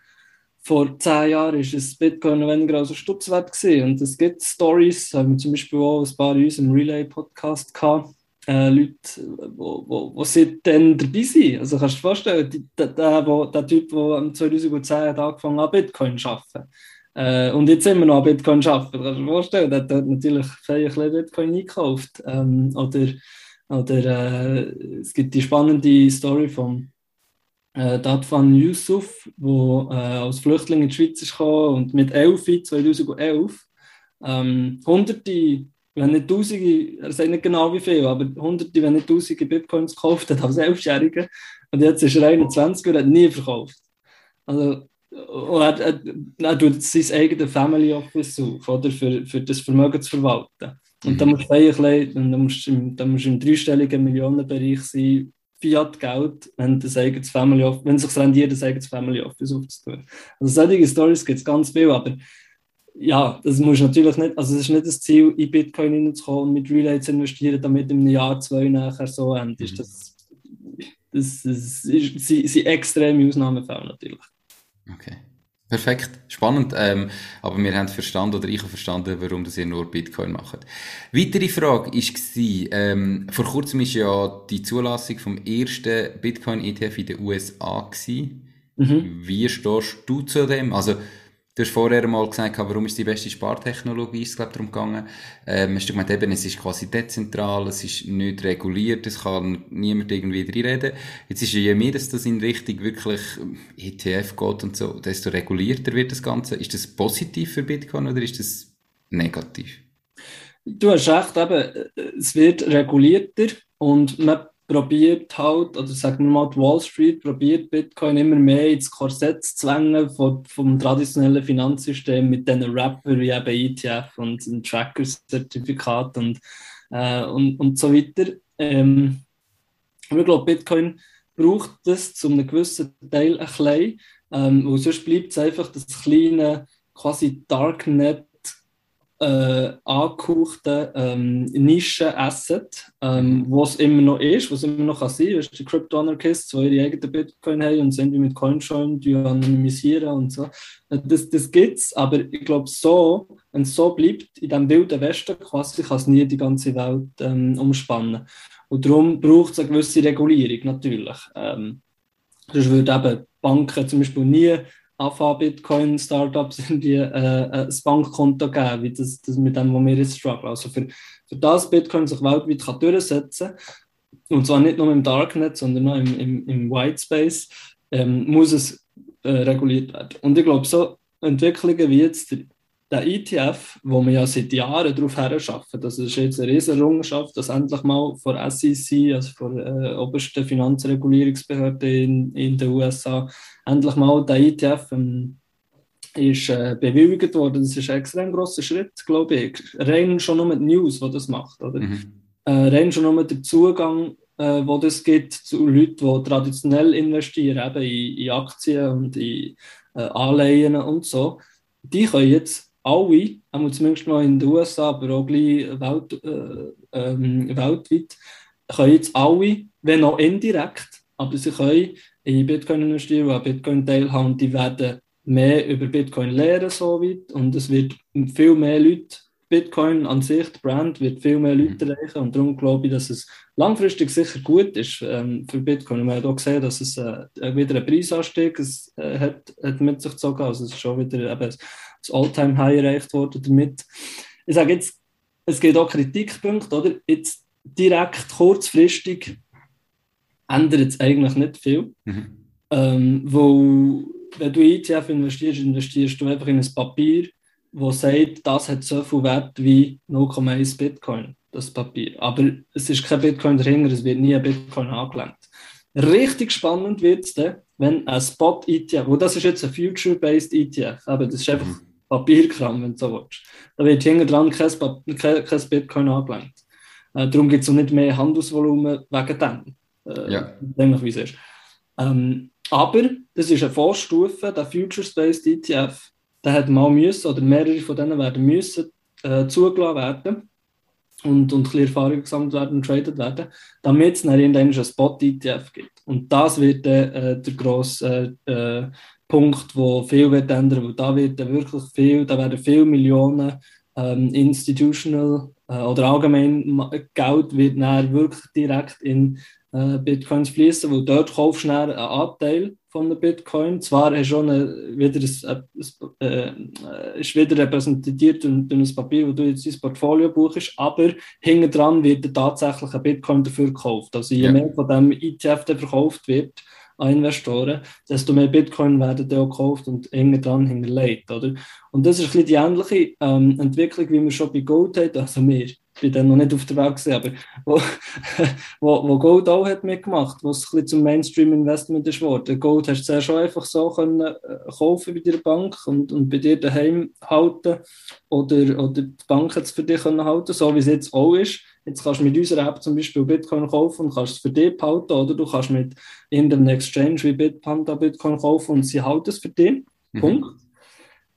vor zehn Jahren war das Bitcoin noch weniger als ein Stutzwert gewesen. und es gibt Stories, haben wir zum Beispiel auch ein paar in unserem Relay-Podcast gehabt, äh, Leute, die seitdem dabei sind. Also kannst du dir vorstellen, die, der, der, der Typ, der 2010 hat angefangen hat, Bitcoin zu arbeiten. Äh, und jetzt immer noch Bitcoin arbeiten. Kannst du dir vorstellen, der hat natürlich ein Bitcoin eingekauft. Ähm, oder oder äh, es gibt die spannende Story von äh, Dadfan Yusuf, der äh, als Flüchtling in die Schweiz gekommen und mit 11, 2011, ähm, hunderte wenn nicht Tausende, er sagt nicht genau wie viel, aber Hunderte, wenn nicht Tausende Bitcoins gekauft hat als Elfjähriger. Und jetzt ist er 21 und hat nie verkauft. Also, und er, er, er tut sein eigenes Family Office auf, oder, für, für das Vermögen zu verwalten. Und mhm. dann musst du ein dann musst, dann musst du im dreistelligen Millionenbereich sein, Fiat-Geld, wenn das eigenes Family Office, wenn es sich rendiert, das eigenes Family Office aufzutun. Also solche Stories gibt es ganz viel, aber ja, das muss natürlich nicht, also es ist nicht das Ziel, in Bitcoin hineinzukommen und mit Relay zu investieren, damit im Jahr zwei nachher so endet. Mhm. Das, das, das, ist, sind extreme Ausnahmefälle natürlich.
Okay. Perfekt, spannend. Ähm, aber wir haben verstanden, oder ich habe verstanden, warum das ihr nur Bitcoin macht. Weitere Frage war, ähm, vor kurzem war ja die Zulassung vom ersten Bitcoin-ETF in den USA. Mhm. Wie stehst du zu dem? Also, Du hast vorher mal gesagt, warum ist die beste Spartechnologie, ist glaube darum gegangen. Ähm, hast du gemeint, eben, es ist quasi dezentral, es ist nicht reguliert, es kann niemand irgendwie reinreden. Jetzt ist ja je mehr, dass das in Richtung wirklich ETF geht und so, desto regulierter wird das Ganze. Ist das positiv für Bitcoin oder ist das negativ?
Du hast recht, eben, es wird regulierter und man probiert halt, oder sagen wir mal, die Wall Street probiert Bitcoin immer mehr ins Korsett zu zwängen vom, vom traditionellen Finanzsystem mit diesen Rapper wie eben ETF und ein Tracker-Zertifikat und, äh, und, und so weiter. Ähm, aber ich glaube, Bitcoin braucht das zu einem gewissen Teil ein bisschen, ähm, weil sonst bleibt es einfach das kleine quasi Darknet äh, angehauchten ähm, Nischen-Asset, ähm, was immer noch ist, was immer noch sein kann. Die Crypto-Anarchists, die ihre eigenen Bitcoin haben und sind mit CoinJoin anonymisieren und so. Äh, das, das gibt es, aber ich glaube, so, wenn es so bleibt, in diesem wilden Westen quasi, kann es nie die ganze Welt ähm, umspannen. Und darum braucht es eine gewisse Regulierung, natürlich. Ähm, sonst würde eben Banken zum Beispiel nie AFA-Bitcoin-Startups irgendwie äh, äh, ein Bankkonto geben, wie das, das mit dem, wo wir jetzt strugglen. Also für, für das Bitcoin sich weltweit kann durchsetzen und zwar nicht nur im Darknet, sondern auch im, im, im White Space, ähm, muss es äh, reguliert werden. Und ich glaube, so Entwicklungen wie jetzt der ETF, wo wir ja seit Jahren darauf her schaffen, das ist jetzt eine riesige Errungenschaft, dass endlich mal von SEC, also von der äh, obersten Finanzregulierungsbehörde in, in den USA, endlich mal der ETF ähm, ist äh, bewilligt worden. Das ist ein extrem grosser Schritt, glaube ich. Rein schon nur mit News, die das macht. Oder? Mhm. Äh, rein schon nur mit dem Zugang, äh, wo das gibt zu Leuten, die traditionell investieren, eben in, in Aktien und in äh, Anleihen und so. Die können jetzt alle, zumindest mal in den USA, aber auch gleich Welt, äh, ähm, weltweit, können jetzt alle, wenn auch indirekt, aber sie können in Bitcoin investieren an Bitcoin teilhaben die werden mehr über Bitcoin lernen so weit und es wird viel mehr Leute Bitcoin an sich, die Brand, wird viel mehr Leute mhm. erreichen und darum glaube ich, dass es langfristig sicher gut ist ähm, für Bitcoin. Wir haben auch gesehen, dass es äh, wieder einen Preisanstieg es, äh, hat, hat mit sich gezogen, also es ist schon wieder eben das All-Time-High erreicht worden damit. Ich sage jetzt, es gibt auch Kritikpunkte, oder? Jetzt direkt kurzfristig ändert es eigentlich nicht viel, mhm. ähm, wo wenn du in ETF investierst, investierst du einfach in ein Papier, wo sagt, das hat so viel Wert wie 0,1 Bitcoin, das Papier. Aber es ist kein Bitcoin dahinter, es wird nie ein Bitcoin angelenkt. Richtig spannend wird es dann, wenn ein Spot-ETF, wo das ist jetzt ein Future-Based ETF, aber das ist einfach mhm. Papierkram, wenn du so willst. Da wird hinten dran kein, kein, kein Bitcoin angelenkt. Äh, darum gibt es auch nicht mehr Handelsvolumen wegen dem. Äh, ja. Nämlich wie es ist. Ähm, aber das ist eine Vorstufe, der Futures-Based ETF der hat mal müssen, oder mehrere von denen werden müssen, äh, zugelassen werden und, und ein Erfahrung gesammelt werden und traded werden, damit es dann irgendwann einen Spot-ETF gibt. Und das wird äh, der grosse äh, äh, Punkt, wo viel wird ändern, weil da wird wirklich viel, da werden viele Millionen ähm, institutional äh, oder allgemein Geld wird dann wirklich direkt in äh, Bitcoins fließen, weil dort kaufst du einen Anteil von der Bitcoin. Zwar ist schon eine, wieder ein, äh, ist wieder repräsentiert durch, ein Papier, wo du jetzt dein Portfolio buchst, aber hinten dran wird tatsächlich ein Bitcoin dafür gekauft. Also je ja. mehr von dem ETF der verkauft wird Investoren, desto mehr Bitcoin werden da auch gekauft und hinten dran hinterlegt, oder? Und das ist ein bisschen die ähnliche ähm, Entwicklung, wie wir schon bei Gold haben, also wir bin dann noch nicht auf der Welt gesehen, aber wo, wo, wo Gold auch hat mitgemacht, wo es ein bisschen zum Mainstream-Investment ist geworden. Gold hast du sehr schon einfach so können, äh, kaufen bei der Bank und, und bei dir daheim halten oder, oder die Bank jetzt für dich können halten, so wie es jetzt auch ist. Jetzt kannst du mit unserer App zum Beispiel Bitcoin kaufen und kannst es für dich behalten oder du kannst mit irgendeinem Exchange wie Bitpanda Bitcoin kaufen und sie halten es für dich. Mhm. Punkt.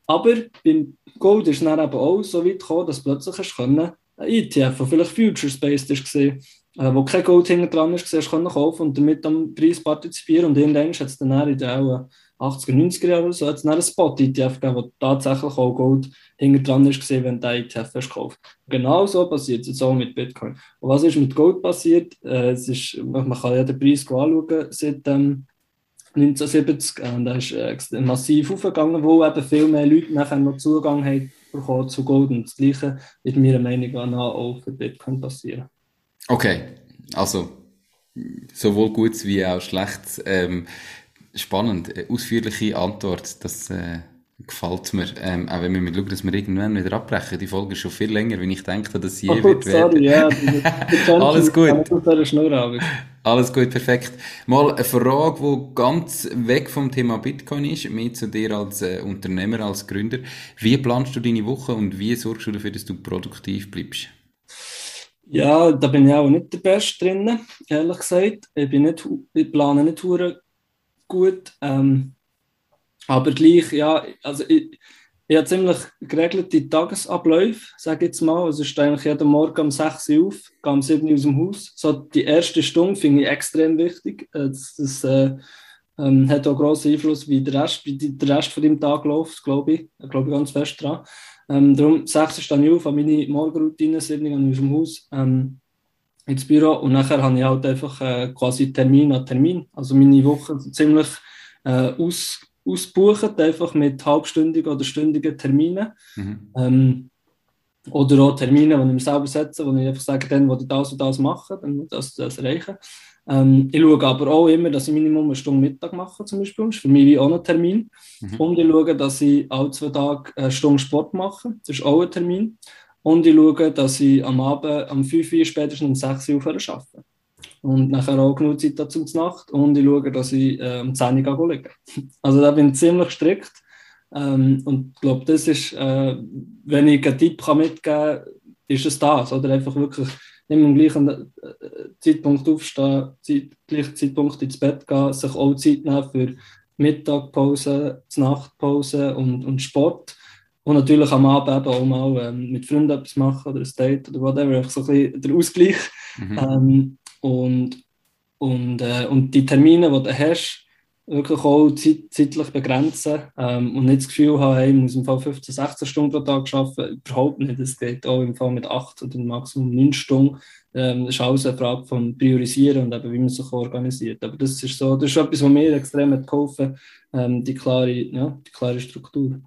Aber beim Gold ist es dann eben auch so weit gekommen, dass plötzlich hast können ein ETF, der vielleicht Futures-based war, äh, wo kein Gold hinten dran ist, hast du kaufen und damit am Preis partizipieren. Und irgendwann hat es dann in den 80er, 90er Jahren oder so, hat es einen Spot-ETF gegeben, wo tatsächlich auch Gold hinten dran ist, wenn du ETF hast gekauft. Genau so passiert es jetzt auch mit Bitcoin. Und was ist mit Gold passiert? Äh, es ist, man kann ja den Preis anschauen seit ähm, 1970. Äh, da ist äh, massiv aufgegangen, wo eben viel mehr Leute nachher noch Zugang haben zu Gold. Und das Gleiche wird meiner Meinung nach auch für Bitcoin passieren.
Okay, also sowohl Gutes wie auch Schlechtes. Ähm, spannend, ausführliche Antwort. Das äh, gefällt mir. Ähm, auch wenn wir schauen, dass wir irgendwann wieder abbrechen. Die Folge ist schon viel länger, wie ich denke, dass sie oh, je wird sorry, werden. Ja, Alles gut. Alles gut, perfekt. Mal eine Frage, die ganz weg vom Thema Bitcoin ist, mehr zu dir als äh, Unternehmer, als Gründer. Wie planst du deine Woche und wie sorgst du dafür, dass du produktiv bleibst?
Ja, da bin ich auch nicht der Beste drin, ehrlich gesagt. Ich, bin nicht, ich plane nicht gut. Ähm, aber gleich, ja, also ich, ich habe ziemlich geregelte Tagesabläufe, sage ich jetzt mal. Also ich stehe eigentlich jeden Morgen um 6 Uhr auf, gehe um 7 Uhr aus dem Haus. So die erste Stunde finde ich extrem wichtig. Äh, das, das äh, ähm, hat auch grossen Einfluss, wie der Rest, wie der Rest von dem Tag läuft, glaube ich. Da glaube ich ganz fest dran. Ähm, darum 6 Uhr stehe ich auf, habe meine Morgenroutine, 7 Uhr aus dem Haus. Ähm, ins Büro und nachher habe ich halt einfach äh, quasi Termin an Termin. Also meine Woche ziemlich äh, aus, ausbuchen, einfach mit halbstündigen oder stündigen Terminen. Mhm. Ähm, oder auch Termine, die ich mir selber setze, wo ich einfach sage, dann, wo ich das und das mache, dann muss ich das, erreichen. Ähm, ich schaue aber auch immer, dass ich Minimum eine Stunde Mittag mache, zum Beispiel. Das ist für mich wie auch ein Termin. Mhm. Und ich schaue, dass ich alle zwei Tage eine Stunde Sport mache. Das ist auch ein Termin. Und ich schaue, dass ich am Abend, am 5 Uhr, spätestens um 6 Uhr aufhöre arbeite und nachher auch genug Zeit dazu zur Nacht und ich schaue, dass ich äh, um 10 Uhr liege. Also da bin ich ziemlich strikt ähm, und ich glaube, das ist, äh, wenn ich einen Tipp mitgeben kann, ist es das, oder einfach wirklich immer am gleichen äh, Zeitpunkt aufstehen, Zeit, gleichen Zeitpunkt ins Bett gehen, sich auch Zeit nehmen für Mittagpause, Nachtpause und, und Sport. Und natürlich am Abend eben auch mal ähm, mit Freunden etwas machen oder ein Date oder whatever, einfach so ein bisschen der Ausgleich. Mhm. Ähm, und, und, äh, und die Termine, die du hast, wirklich auch zeit, zeitlich begrenzen ähm, und nicht das Gefühl haben, hey, ich muss im Fall 15, 16 Stunden pro Tag arbeiten. Überhaupt nicht. Es geht auch im Fall mit 8 oder maximum 9 Stunden. Ähm, das ist alles eine Frage von Priorisieren und eben, wie man sich organisiert. Aber das ist so, das ist etwas, was mir extrem hat geholfen ähm, die, klare, ja, die klare Struktur.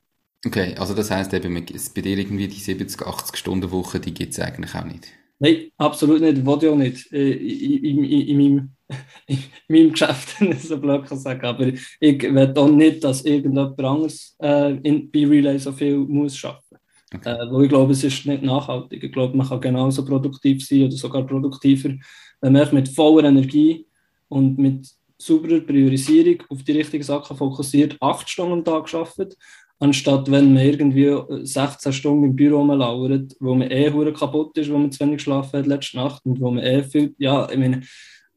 Okay, also das heisst eben, bei dir irgendwie die 70, 80 Stunden Woche, die gibt es eigentlich auch nicht?
Nein, absolut nicht, wollte ich auch nicht. Äh, in, in, in, in, meinem, in meinem Geschäft, so blöd kann sagen. Aber ich will auch nicht, dass irgendjemand anderes äh, in, bei Relay so viel muss arbeiten Okay. Äh, weil ich glaube, es ist nicht nachhaltig. Ich glaube, man kann genauso produktiv sein oder sogar produktiver, wenn man mit voller Energie und mit sauberer Priorisierung auf die richtigen Sachen fokussiert, acht Stunden am Tag arbeitet, anstatt wenn man irgendwie 16 Stunden im Büro lauert, wo man eh kaputt ist, wo man zu wenig geschlafen hat letzte Nacht und wo man eh viel, ja, ich meine,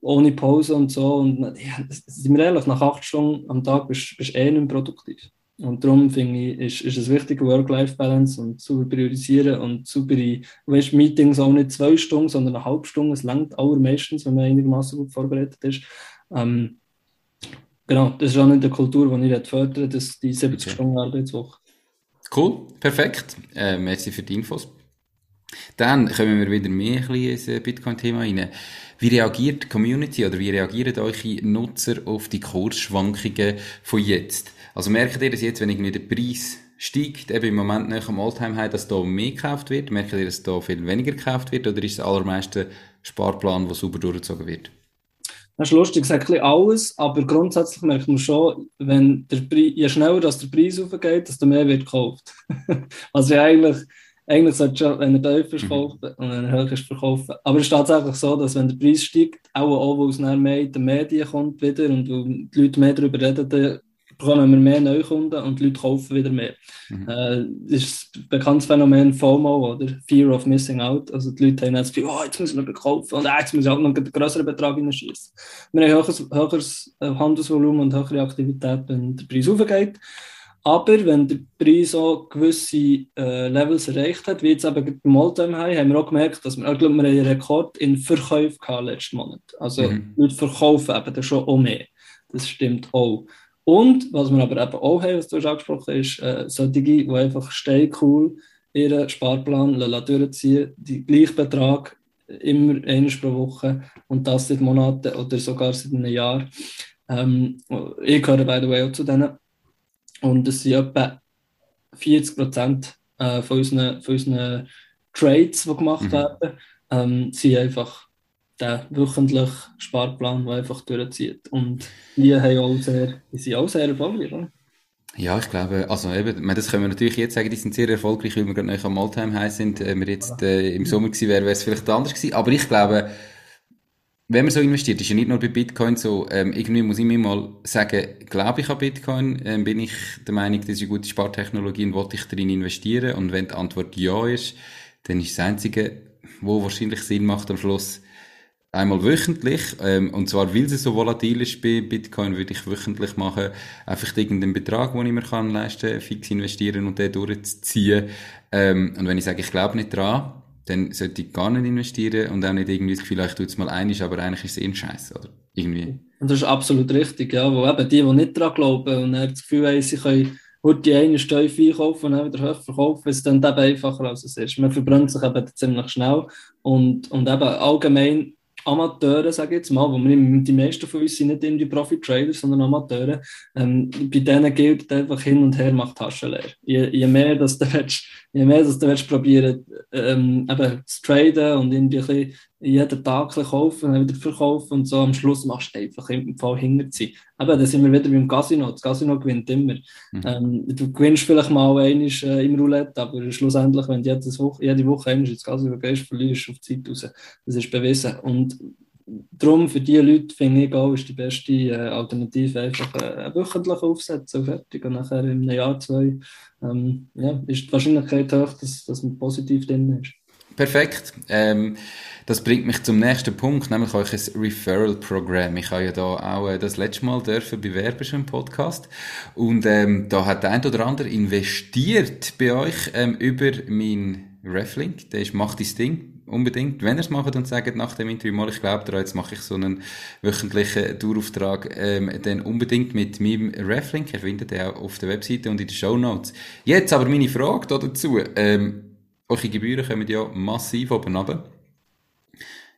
ohne Pause und so. Und ja, sind wir ehrlich, nach acht Stunden am Tag bist du eh nicht produktiv. Und darum finde ich, ist, ist es wichtig, Work-Life-Balance und zu priorisieren und saubere, weißt, Meetings auch nicht zwei Stunden, sondern eine halbe Stunde. Es langt allermeistens, wenn man einigermaßen gut vorbereitet ist. Ähm, genau, das ist auch nicht die Kultur, die ich fördern dass die 70 okay.
Cool, perfekt. Äh, merci für die Infos. Dann kommen wir wieder mehr ein ins äh, Bitcoin-Thema rein. Wie reagiert die Community oder wie reagieren eure Nutzer auf die Kursschwankungen von jetzt? Also merkt ihr das jetzt, wenn irgendwie der Preis steigt, eben im Moment nach dem Alltime-High, dass da mehr gekauft wird? Merkt ihr, dass da viel weniger gekauft wird? Oder ist es allermeiste Sparplan, der sauber durchgezogen wird?
Das ist lustig, es sagt alles, aber grundsätzlich merkt man schon, wenn der je schneller dass der Preis aufgeht, desto mehr wird gekauft. also eigentlich, eigentlich sollte schon, wenn er tiefer ist, kaufen und wenn er höher ist, verkaufen. Aber es ist tatsächlich so, dass wenn der Preis steigt, auch, auch weil es mehr in den Medien kommt wieder und die Leute mehr darüber reden, bekommen wir mehr Neukunden und die Leute kaufen wieder mehr. Mhm. Äh, das ist ein bekanntes Phänomen FOMO oder Fear of Missing Out. Also die Leute haben das Gefühl, oh, jetzt müssen wir kaufen und äh, jetzt muss ich auch noch einen größeren Betrag hineinschießen. Wir haben höheres, höheres äh, Handelsvolumen und höhere Aktivität, wenn der Preis aufgeht. Aber wenn der Preis auch gewisse äh, Levels erreicht hat, wie jetzt eben beim Alltime High, haben wir auch gemerkt, dass wir, ich glaube, wir einen Rekord in Verkäufen letzten Monat. Also mhm. Leute verkaufen eben schon auch mehr. Das stimmt auch. Und was wir aber eben auch haben, was du angesprochen hast, ist, äh, solche, die einfach stay cool ihren Sparplan durchziehen, den gleichen Betrag immer einmal pro Woche und das seit Monaten oder sogar seit einem Jahr. Ähm, ich gehöre by the way auch zu denen. Und es sind etwa 40 Prozent äh, von, unseren, von unseren Trades, die gemacht mhm. werden, ähm, sind einfach der wöchentliche Sparplan, der einfach durchzieht. Und die, haben auch sehr, die sind auch sehr erfolgreich. Oder?
Ja, ich glaube, also eben, das können wir natürlich jetzt sagen, die sind sehr erfolgreich, weil wir gerade noch am Alltime High sind. Wenn wir jetzt äh, im Sommer gewesen wären, wäre es vielleicht anders gewesen. Aber ich glaube, wenn man so investiert, ist ja nicht nur bei Bitcoin so, ähm, irgendwie muss ich mir mal sagen, glaube ich an Bitcoin, ähm, bin ich der Meinung, das ist eine gute Spartechnologie und wollte ich darin investieren? Und wenn die Antwort ja ist, dann ist das Einzige, wo wahrscheinlich Sinn macht am Schluss, einmal wöchentlich, ähm, und zwar, weil es so volatil ist bei Bitcoin, würde ich wöchentlich machen, einfach irgendeinen Betrag, den ich mir kann leisten, fix investieren und den durchzuziehen. Ähm, und wenn ich sage, ich glaube nicht dran, dann sollte ich gar nicht investieren und auch nicht irgendwie das Gefühl, ich tue es mal einig, aber eigentlich ist es eh ein Scheiß, oder? Irgendwie.
Und das ist absolut richtig, ja, wo eben die, die nicht dran glauben und das Gefühl haben, sie können die eine Stäufe einkaufen und dann wieder hoch verkaufen, ist dann eben einfacher als es ist. Man verbrennt sich eben ziemlich schnell und, und eben allgemein Amateure, sage ich jetzt mal, wo wir, die meisten von uns sind nicht irgendwie Profi-Trader, sondern Amateure, ähm, bei denen gilt einfach hin und her macht Taschen leer. Je, je mehr, dass du willst, je mehr, dass du willst probieren, ähm, eben zu traden und irgendwie jeden Tag kaufen und wieder verkaufen und so, am Schluss machst du einfach im Fall hinterziehen. Eben, da sind wir wieder beim Casino. Das Casino gewinnt immer. Mhm. Ähm, du gewinnst vielleicht mal einmal äh, im Roulette, aber schlussendlich, wenn du jedes Woche, jede Woche einmal ins Casino gehst, verlierst du auf die Zeit raus. Das ist bewiesen. Und darum, für diese Leute, finde ich auch, ist die beste äh, Alternative einfach äh, wöchentlich aufsetzen und fertig. Und nachher in einem Jahr, zwei, ähm, ja, ist die Wahrscheinlichkeit hoch, dass, dass man positiv drin ist.
Perfekt. Ähm, das bringt mich zum nächsten Punkt, nämlich euch ein Referral-Programm. Ich habe ja da auch äh, das letzte Mal dürfen bewerben schon im Podcast. Und ähm, da hat der ein oder andere investiert bei euch ähm, über mein Reflink. Der ist, macht das Ding unbedingt. Wenn ihr es macht und sagt nach dem Interview mal, ich glaube daran, jetzt mache ich so einen wöchentlichen Tourauftrag, ähm, dann unbedingt mit meinem Reflink. Ihr findet den auch auf der Webseite und in den Show Notes. Jetzt aber meine Frage dazu. Ähm, eure Gebühren kommen ja massiv oben runter.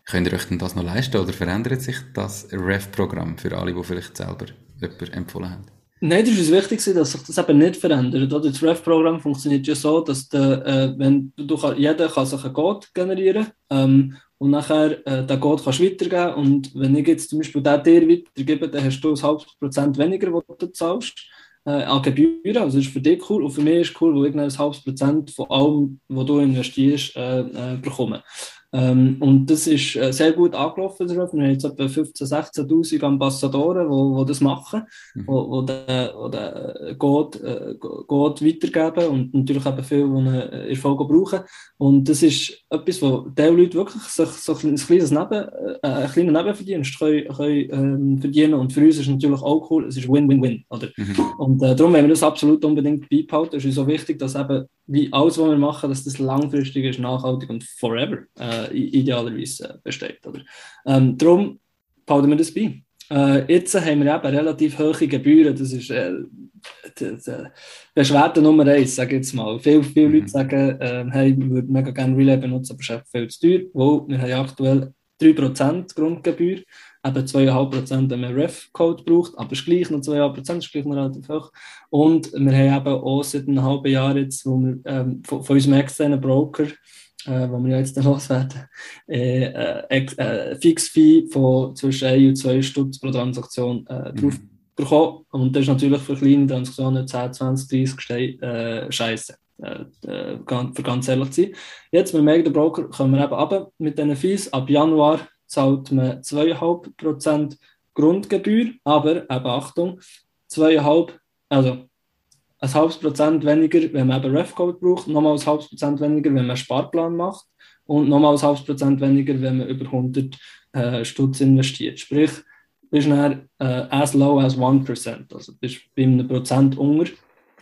Könnt ihr euch denn das noch leisten oder verändert sich das Ref-Programm für alle, die vielleicht selber jemanden empfohlen haben?
Nein, das ist wichtig, dass sich das eben nicht verändert. Das Ref-Programm funktioniert ja so, dass der, äh, wenn du, jeder kann sich einen Code generieren ähm, und nachher äh, den Code kannst weitergeben und wenn ich jetzt zum Beispiel den dir weitergebe, dann hast du ein halbes Prozent weniger, was du zahlst äh, an Gebühren. Also ist für dich cool und für mich ist cool, wo ich ein halbes Prozent von allem, was du investierst, äh, äh, bekomme. Ähm, und das ist äh, sehr gut angelaufen. Wir haben jetzt etwa 15.000, 16.000 Ambassadoren, die das machen, die mhm. wo, wo den, wo den äh, Code weitergeben und natürlich eben viele, die einen Erfolg brauchen. Und das ist etwas, wo diese Leute wirklich sich so ein kleines Neben, äh, ein kleiner Nebenverdienst können, können ähm, verdienen. Und für uns ist es natürlich auch cool, es ist Win-Win-Win. Mhm. Und äh, darum wollen wir das absolut unbedingt beibehalten. Es ist so wichtig, dass eben wie alles, was wir machen, dass das langfristig ist, nachhaltig und forever äh, idealerweise äh, besteht. Oder? Ähm, darum behalten wir das bei. Äh, jetzt haben wir eben relativ hohe Gebühren. Das ist äh, die, die Beschwerde Nummer eins, sage ich jetzt mal. Viele, viele Leute mhm. sagen, äh, hey, wir würden mega gerne Relay benutzen, aber es ist viel zu teuer. Wo wir haben aktuell 3% Grundgebühr eben 2,5%, wenn man Ref-Code braucht, aber es ist gleich noch 2,5%, ist gleich noch relativ hoch. Und wir haben eben auch seit einem halben Jahr jetzt, wo wir ähm, von, von unserem externen Broker, äh, wo wir ja jetzt dann loswerden, äh, äh, äh, Fix-Fee von zwischen 1 und 2 Stutz pro Transaktion äh, mhm. drauf bekommen. Und das ist natürlich für kleine Transaktionen 10, 20, 30 Steine äh, scheiße. Äh, äh für ganz ehrlich zu sein. Jetzt mit dem Broker kommen wir eben ab mit diesen Fees. Ab Januar zahlt man 2,5% Grundgebühr, aber eben Achtung, 2,5, also ein halbes Prozent weniger, wenn man eben Refcode braucht, nochmal ein halbes Prozent weniger, wenn man einen Sparplan macht und nochmal ein halbes Prozent weniger, wenn man über 100 äh, Stutz investiert. Sprich, bist dann äh, as low as 1%, also bist bei einem Prozent unter.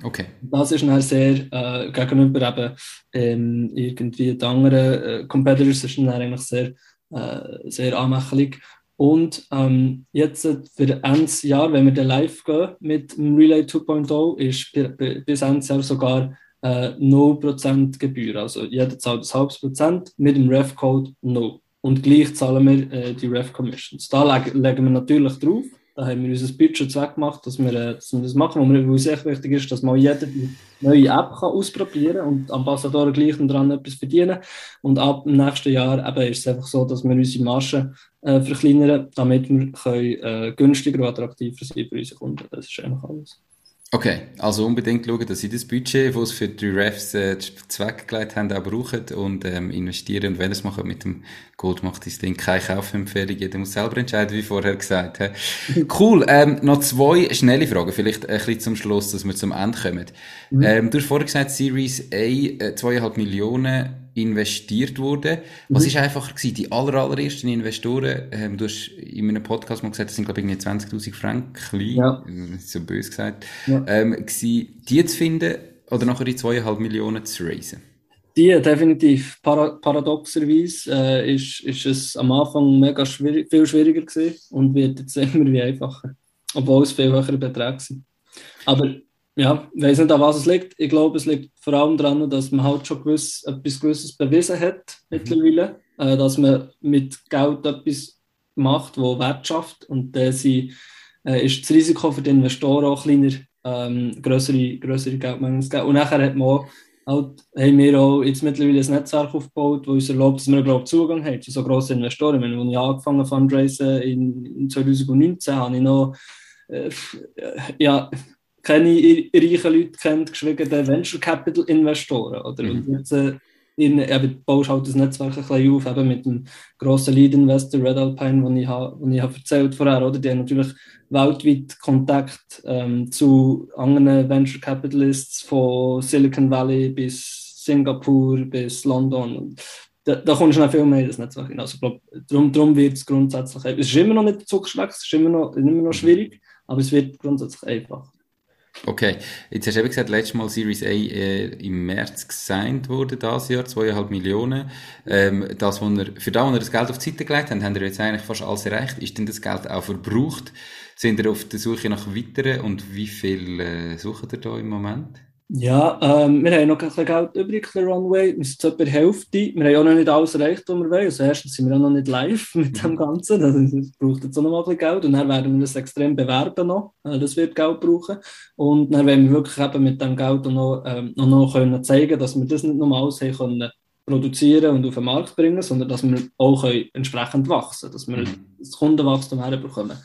Okay.
Das ist dann sehr äh, gegenüber eben ähm, irgendwie den anderen äh, Competitors ist dann eigentlich sehr äh, sehr anmächtig. Und ähm, jetzt für Ende Jahr, wenn wir dann live gehen mit dem Relay 2.0, ist bis Ende Jahr sogar äh, 0% Gebühr. Also jeder zahlt ein halbes Prozent mit dem Ref-Code 0. Und gleich zahlen wir äh, die Ref-Commissions. Da leg legen wir natürlich drauf. Da haben wir unser Budget weggemacht, dass wir, äh, dass wir das machen. Und mir uns echt wichtig ist, dass mal jeder die neue App kann ausprobieren kann und Ambassadoren gleich daran etwas verdienen. Und ab dem nächsten Jahr eben ist es einfach so, dass wir unsere Margen äh, verkleinern, damit wir können, äh, günstiger und attraktiver sein für unsere Kunden. Das ist einfach alles.
Okay, also unbedingt schauen, dass sie das Budget, das sie für die Refs äh, zweckgelegt haben, auch brauchen und ähm, investieren. Und wenn ihr es macht mit dem Gold, macht das Ding keine Kaufempfehlung. Jeder muss selber entscheiden, wie vorher gesagt. He. Cool. Ähm, noch zwei schnelle Fragen, vielleicht ein bisschen zum Schluss, dass wir zum Ende kommen. Mhm. Ähm, du hast vorher gesagt, Series A, äh, zweieinhalb Millionen investiert wurde. Was mhm. ist einfacher gewesen? Die aller, allerersten Investoren, ähm, du hast in einem Podcast mal gesagt, das sind glaube ich 20.000 Franken,
ja.
so böse gesagt, ja. ähm, gewesen, die zu finden oder nachher die zweieinhalb Millionen zu raisen?
Die, definitiv. Para paradoxerweise äh, ist, ist es am Anfang mega schwierig, viel schwieriger gewesen und wird jetzt immer wie einfacher. Obwohl es viel höhere Beträge sind. Aber ja, ich weiß nicht, an was es liegt. Ich glaube, es liegt vor allem daran, dass man halt schon gewiss, etwas Gewisses bewiesen hat mhm. mittlerweile, äh, dass man mit Geld etwas macht, das Wert schafft und äh, sie, äh, ist das Risiko für die Investoren auch kleiner, ähm, größere, größere Geldmengen zu geben. Und nachher hat man auch, halt, haben wir auch jetzt mittlerweile ein Netzwerk aufgebaut, das uns erlaubt, dass wir überhaupt Zugang haben zu so grossen Investoren. Wenn ich angefangen habe, Fundraisen in, in 2019, habe ich noch äh, ja, keine reichen Leute kennt, geschweige denn Venture Capital Investoren. Oder? Mhm. Und jetzt äh, in, eben, baust halt das Netzwerk ein bisschen auf, eben mit dem grossen Lead Investor Red Alpine, den ich, ha, ich habe erzählt vorher, oder? Die haben natürlich weltweit Kontakt ähm, zu anderen Venture Capitalists von Silicon Valley bis Singapur bis London. Da, da kommst du noch viel mehr in das Netzwerk hin. Also, glaub, darum, darum wird es grundsätzlich, es ist immer noch nicht zugeschlagen, es ist immer noch, immer noch schwierig, aber es wird grundsätzlich einfach.
Okay, jetzt hast du eben gesagt, letztes Mal Series A äh, im März gesigned wurde, das Jahr, zweieinhalb Millionen. Ähm, das, wo ihr, für das, wo ihr das Geld auf die Seite gelegt habt, habt ihr jetzt eigentlich fast alles erreicht. Ist denn das Geld auch verbraucht? Sind ihr auf der Suche nach weiteren und wie viel äh, sucht ihr da im Moment?
Ja, ähm, wir haben noch ein bisschen Geld übrig für Runway. Wir sind etwa die Hälfte. Wir haben auch noch nicht alles erreicht, was wir wollen. Also erstens sind wir auch noch nicht live mit dem Ganzen. Das braucht jetzt auch noch mal ein bisschen Geld. Und dann werden wir das extrem bewerben noch. Äh, das wird Geld brauchen. Und dann werden wir wirklich eben mit dem Geld noch, ähm, noch, noch können zeigen, dass wir das nicht nur alles haben können produzieren und auf den Markt bringen, sondern dass wir auch können entsprechend wachsen dass wir mhm. das Kundenwachstum herbekommen.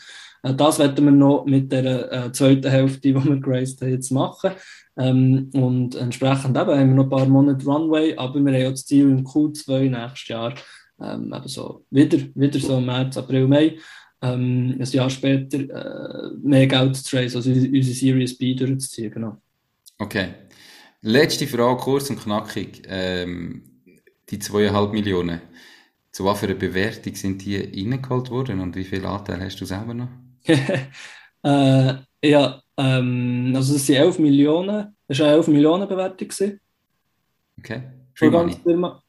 Äh, das werden wir noch mit der äh, zweiten Hälfte, die wir geraced haben, jetzt machen. Ähm, und entsprechend eben haben wir noch ein paar Monate Runway, aber wir haben ja das Ziel im Q2 nächstes Jahr, ähm, eben so wieder, wieder so März, April, Mai, ähm, ein Jahr später äh, mehr Geld zu trace, also unsere Series B durchzuziehen, genau.
Okay. Letzte Frage, kurz und knackig. Ähm, die zweieinhalb Millionen, zu was für einer Bewertung sind die reingeholt worden und wie viel Anteil hast du selber noch?
äh, ja, ähm, also das sind 11 Millionen, das war eine 11 Millionen Bewertung. Gewesen.
Okay. Free Money?
Firma.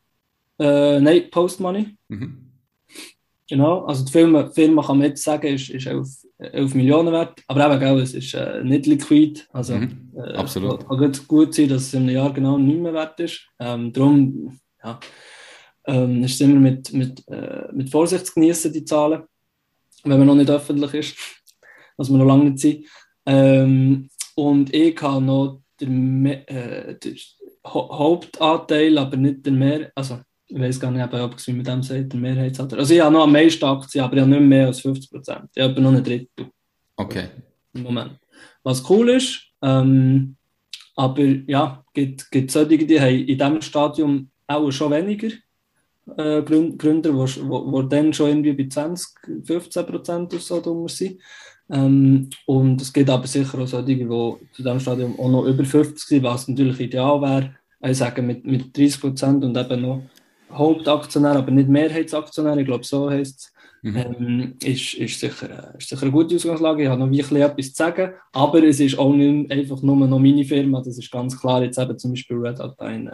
Äh, nein, Post Money. Mhm. Genau, also die Firma, die Firma kann man jetzt sagen, ist, ist 11, 11 Millionen wert, aber eben, gell, es ist äh, nicht liquid, also
mhm. äh, Absolut.
kann gut, gut sein, dass es in einem Jahr genau nicht mehr wert ist. Ähm, darum ja, ähm, ist es immer mit, mit, äh, mit Vorsicht zu genießen, die Zahlen, wenn man noch nicht öffentlich ist, was wir noch lange nicht sind. Ähm, und ich habe noch den, äh, den Hauptanteil, aber nicht den mehr, also ich weiß gar nicht, ob wie mit dem sagt, der Mehrheitsanteil. Also ich habe noch am meisten Aktien, aber ich habe nicht mehr als 50 Prozent. Ich habe noch ein Drittel.
Okay.
Im Moment. Was cool ist, ähm, aber ja, gibt, gibt solche, die haben in diesem Stadium auch schon weniger äh, Gründer, die dann schon irgendwie bei 20, 15 Prozent oder so drunter sind. Ähm, und es gibt aber sicher auch solche, die zu diesem Stadium auch noch über 50 sind, was natürlich ideal wäre. Ich sage mit, mit 30 Prozent und eben noch Hauptaktionär, aber nicht Mehrheitsaktionär, ich glaube, so heißt es. Mhm. Ähm, ist, ist, sicher, ist sicher eine gute Ausgangslage. Ich habe noch wirklich etwas zu sagen, aber es ist auch nicht einfach nur noch meine Firma, das ist ganz klar. Jetzt eben zum Beispiel Red Hat ein,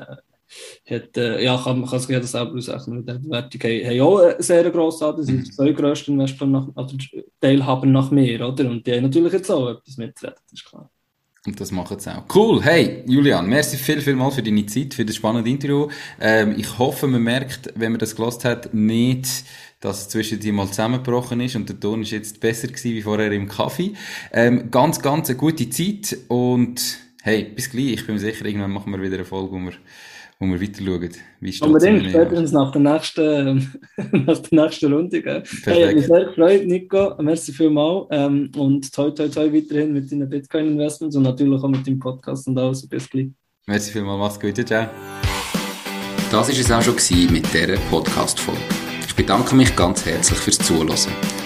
hat, äh, ja, kann, man kann sich das selber ausrechnen. Die Bewertung haben, haben auch einen sehr grossen Anteil. Sind die zwei grössten Investoren, nach, also Teilhaber nach mir, oder? Und die haben natürlich jetzt auch etwas mitzureden, ist klar.
Und das machen sie auch. Cool. Hey, Julian, merci viel, viel mal für deine Zeit, für das spannende Interview. Ähm, ich hoffe, man merkt, wenn man das gelost hat, nicht, dass es zwischen die mal zusammengebrochen ist und der Ton ist jetzt besser gewesen wie vorher im Kaffee. Ähm, ganz, ganz eine gute Zeit und hey, bis gleich. Ich bin mir sicher, irgendwann machen wir wieder eine Folge, wo wir wo wir weiter schauen.
Wie steht Unbedingt, spätestens nach der nächsten, nach der nächsten Runde. Gell? Hey, hat mich sehr gefreut, Nico. Merci vielmals. Ähm, und toi, toi, toi weiterhin mit deinen Bitcoin-Investments und natürlich auch mit dem Podcast und alles. Bis gleich.
Merci vielmals, mach's gut. Ciao. Das war es auch schon mit dieser Podcast-Folge. Ich bedanke mich ganz herzlich fürs Zuhören.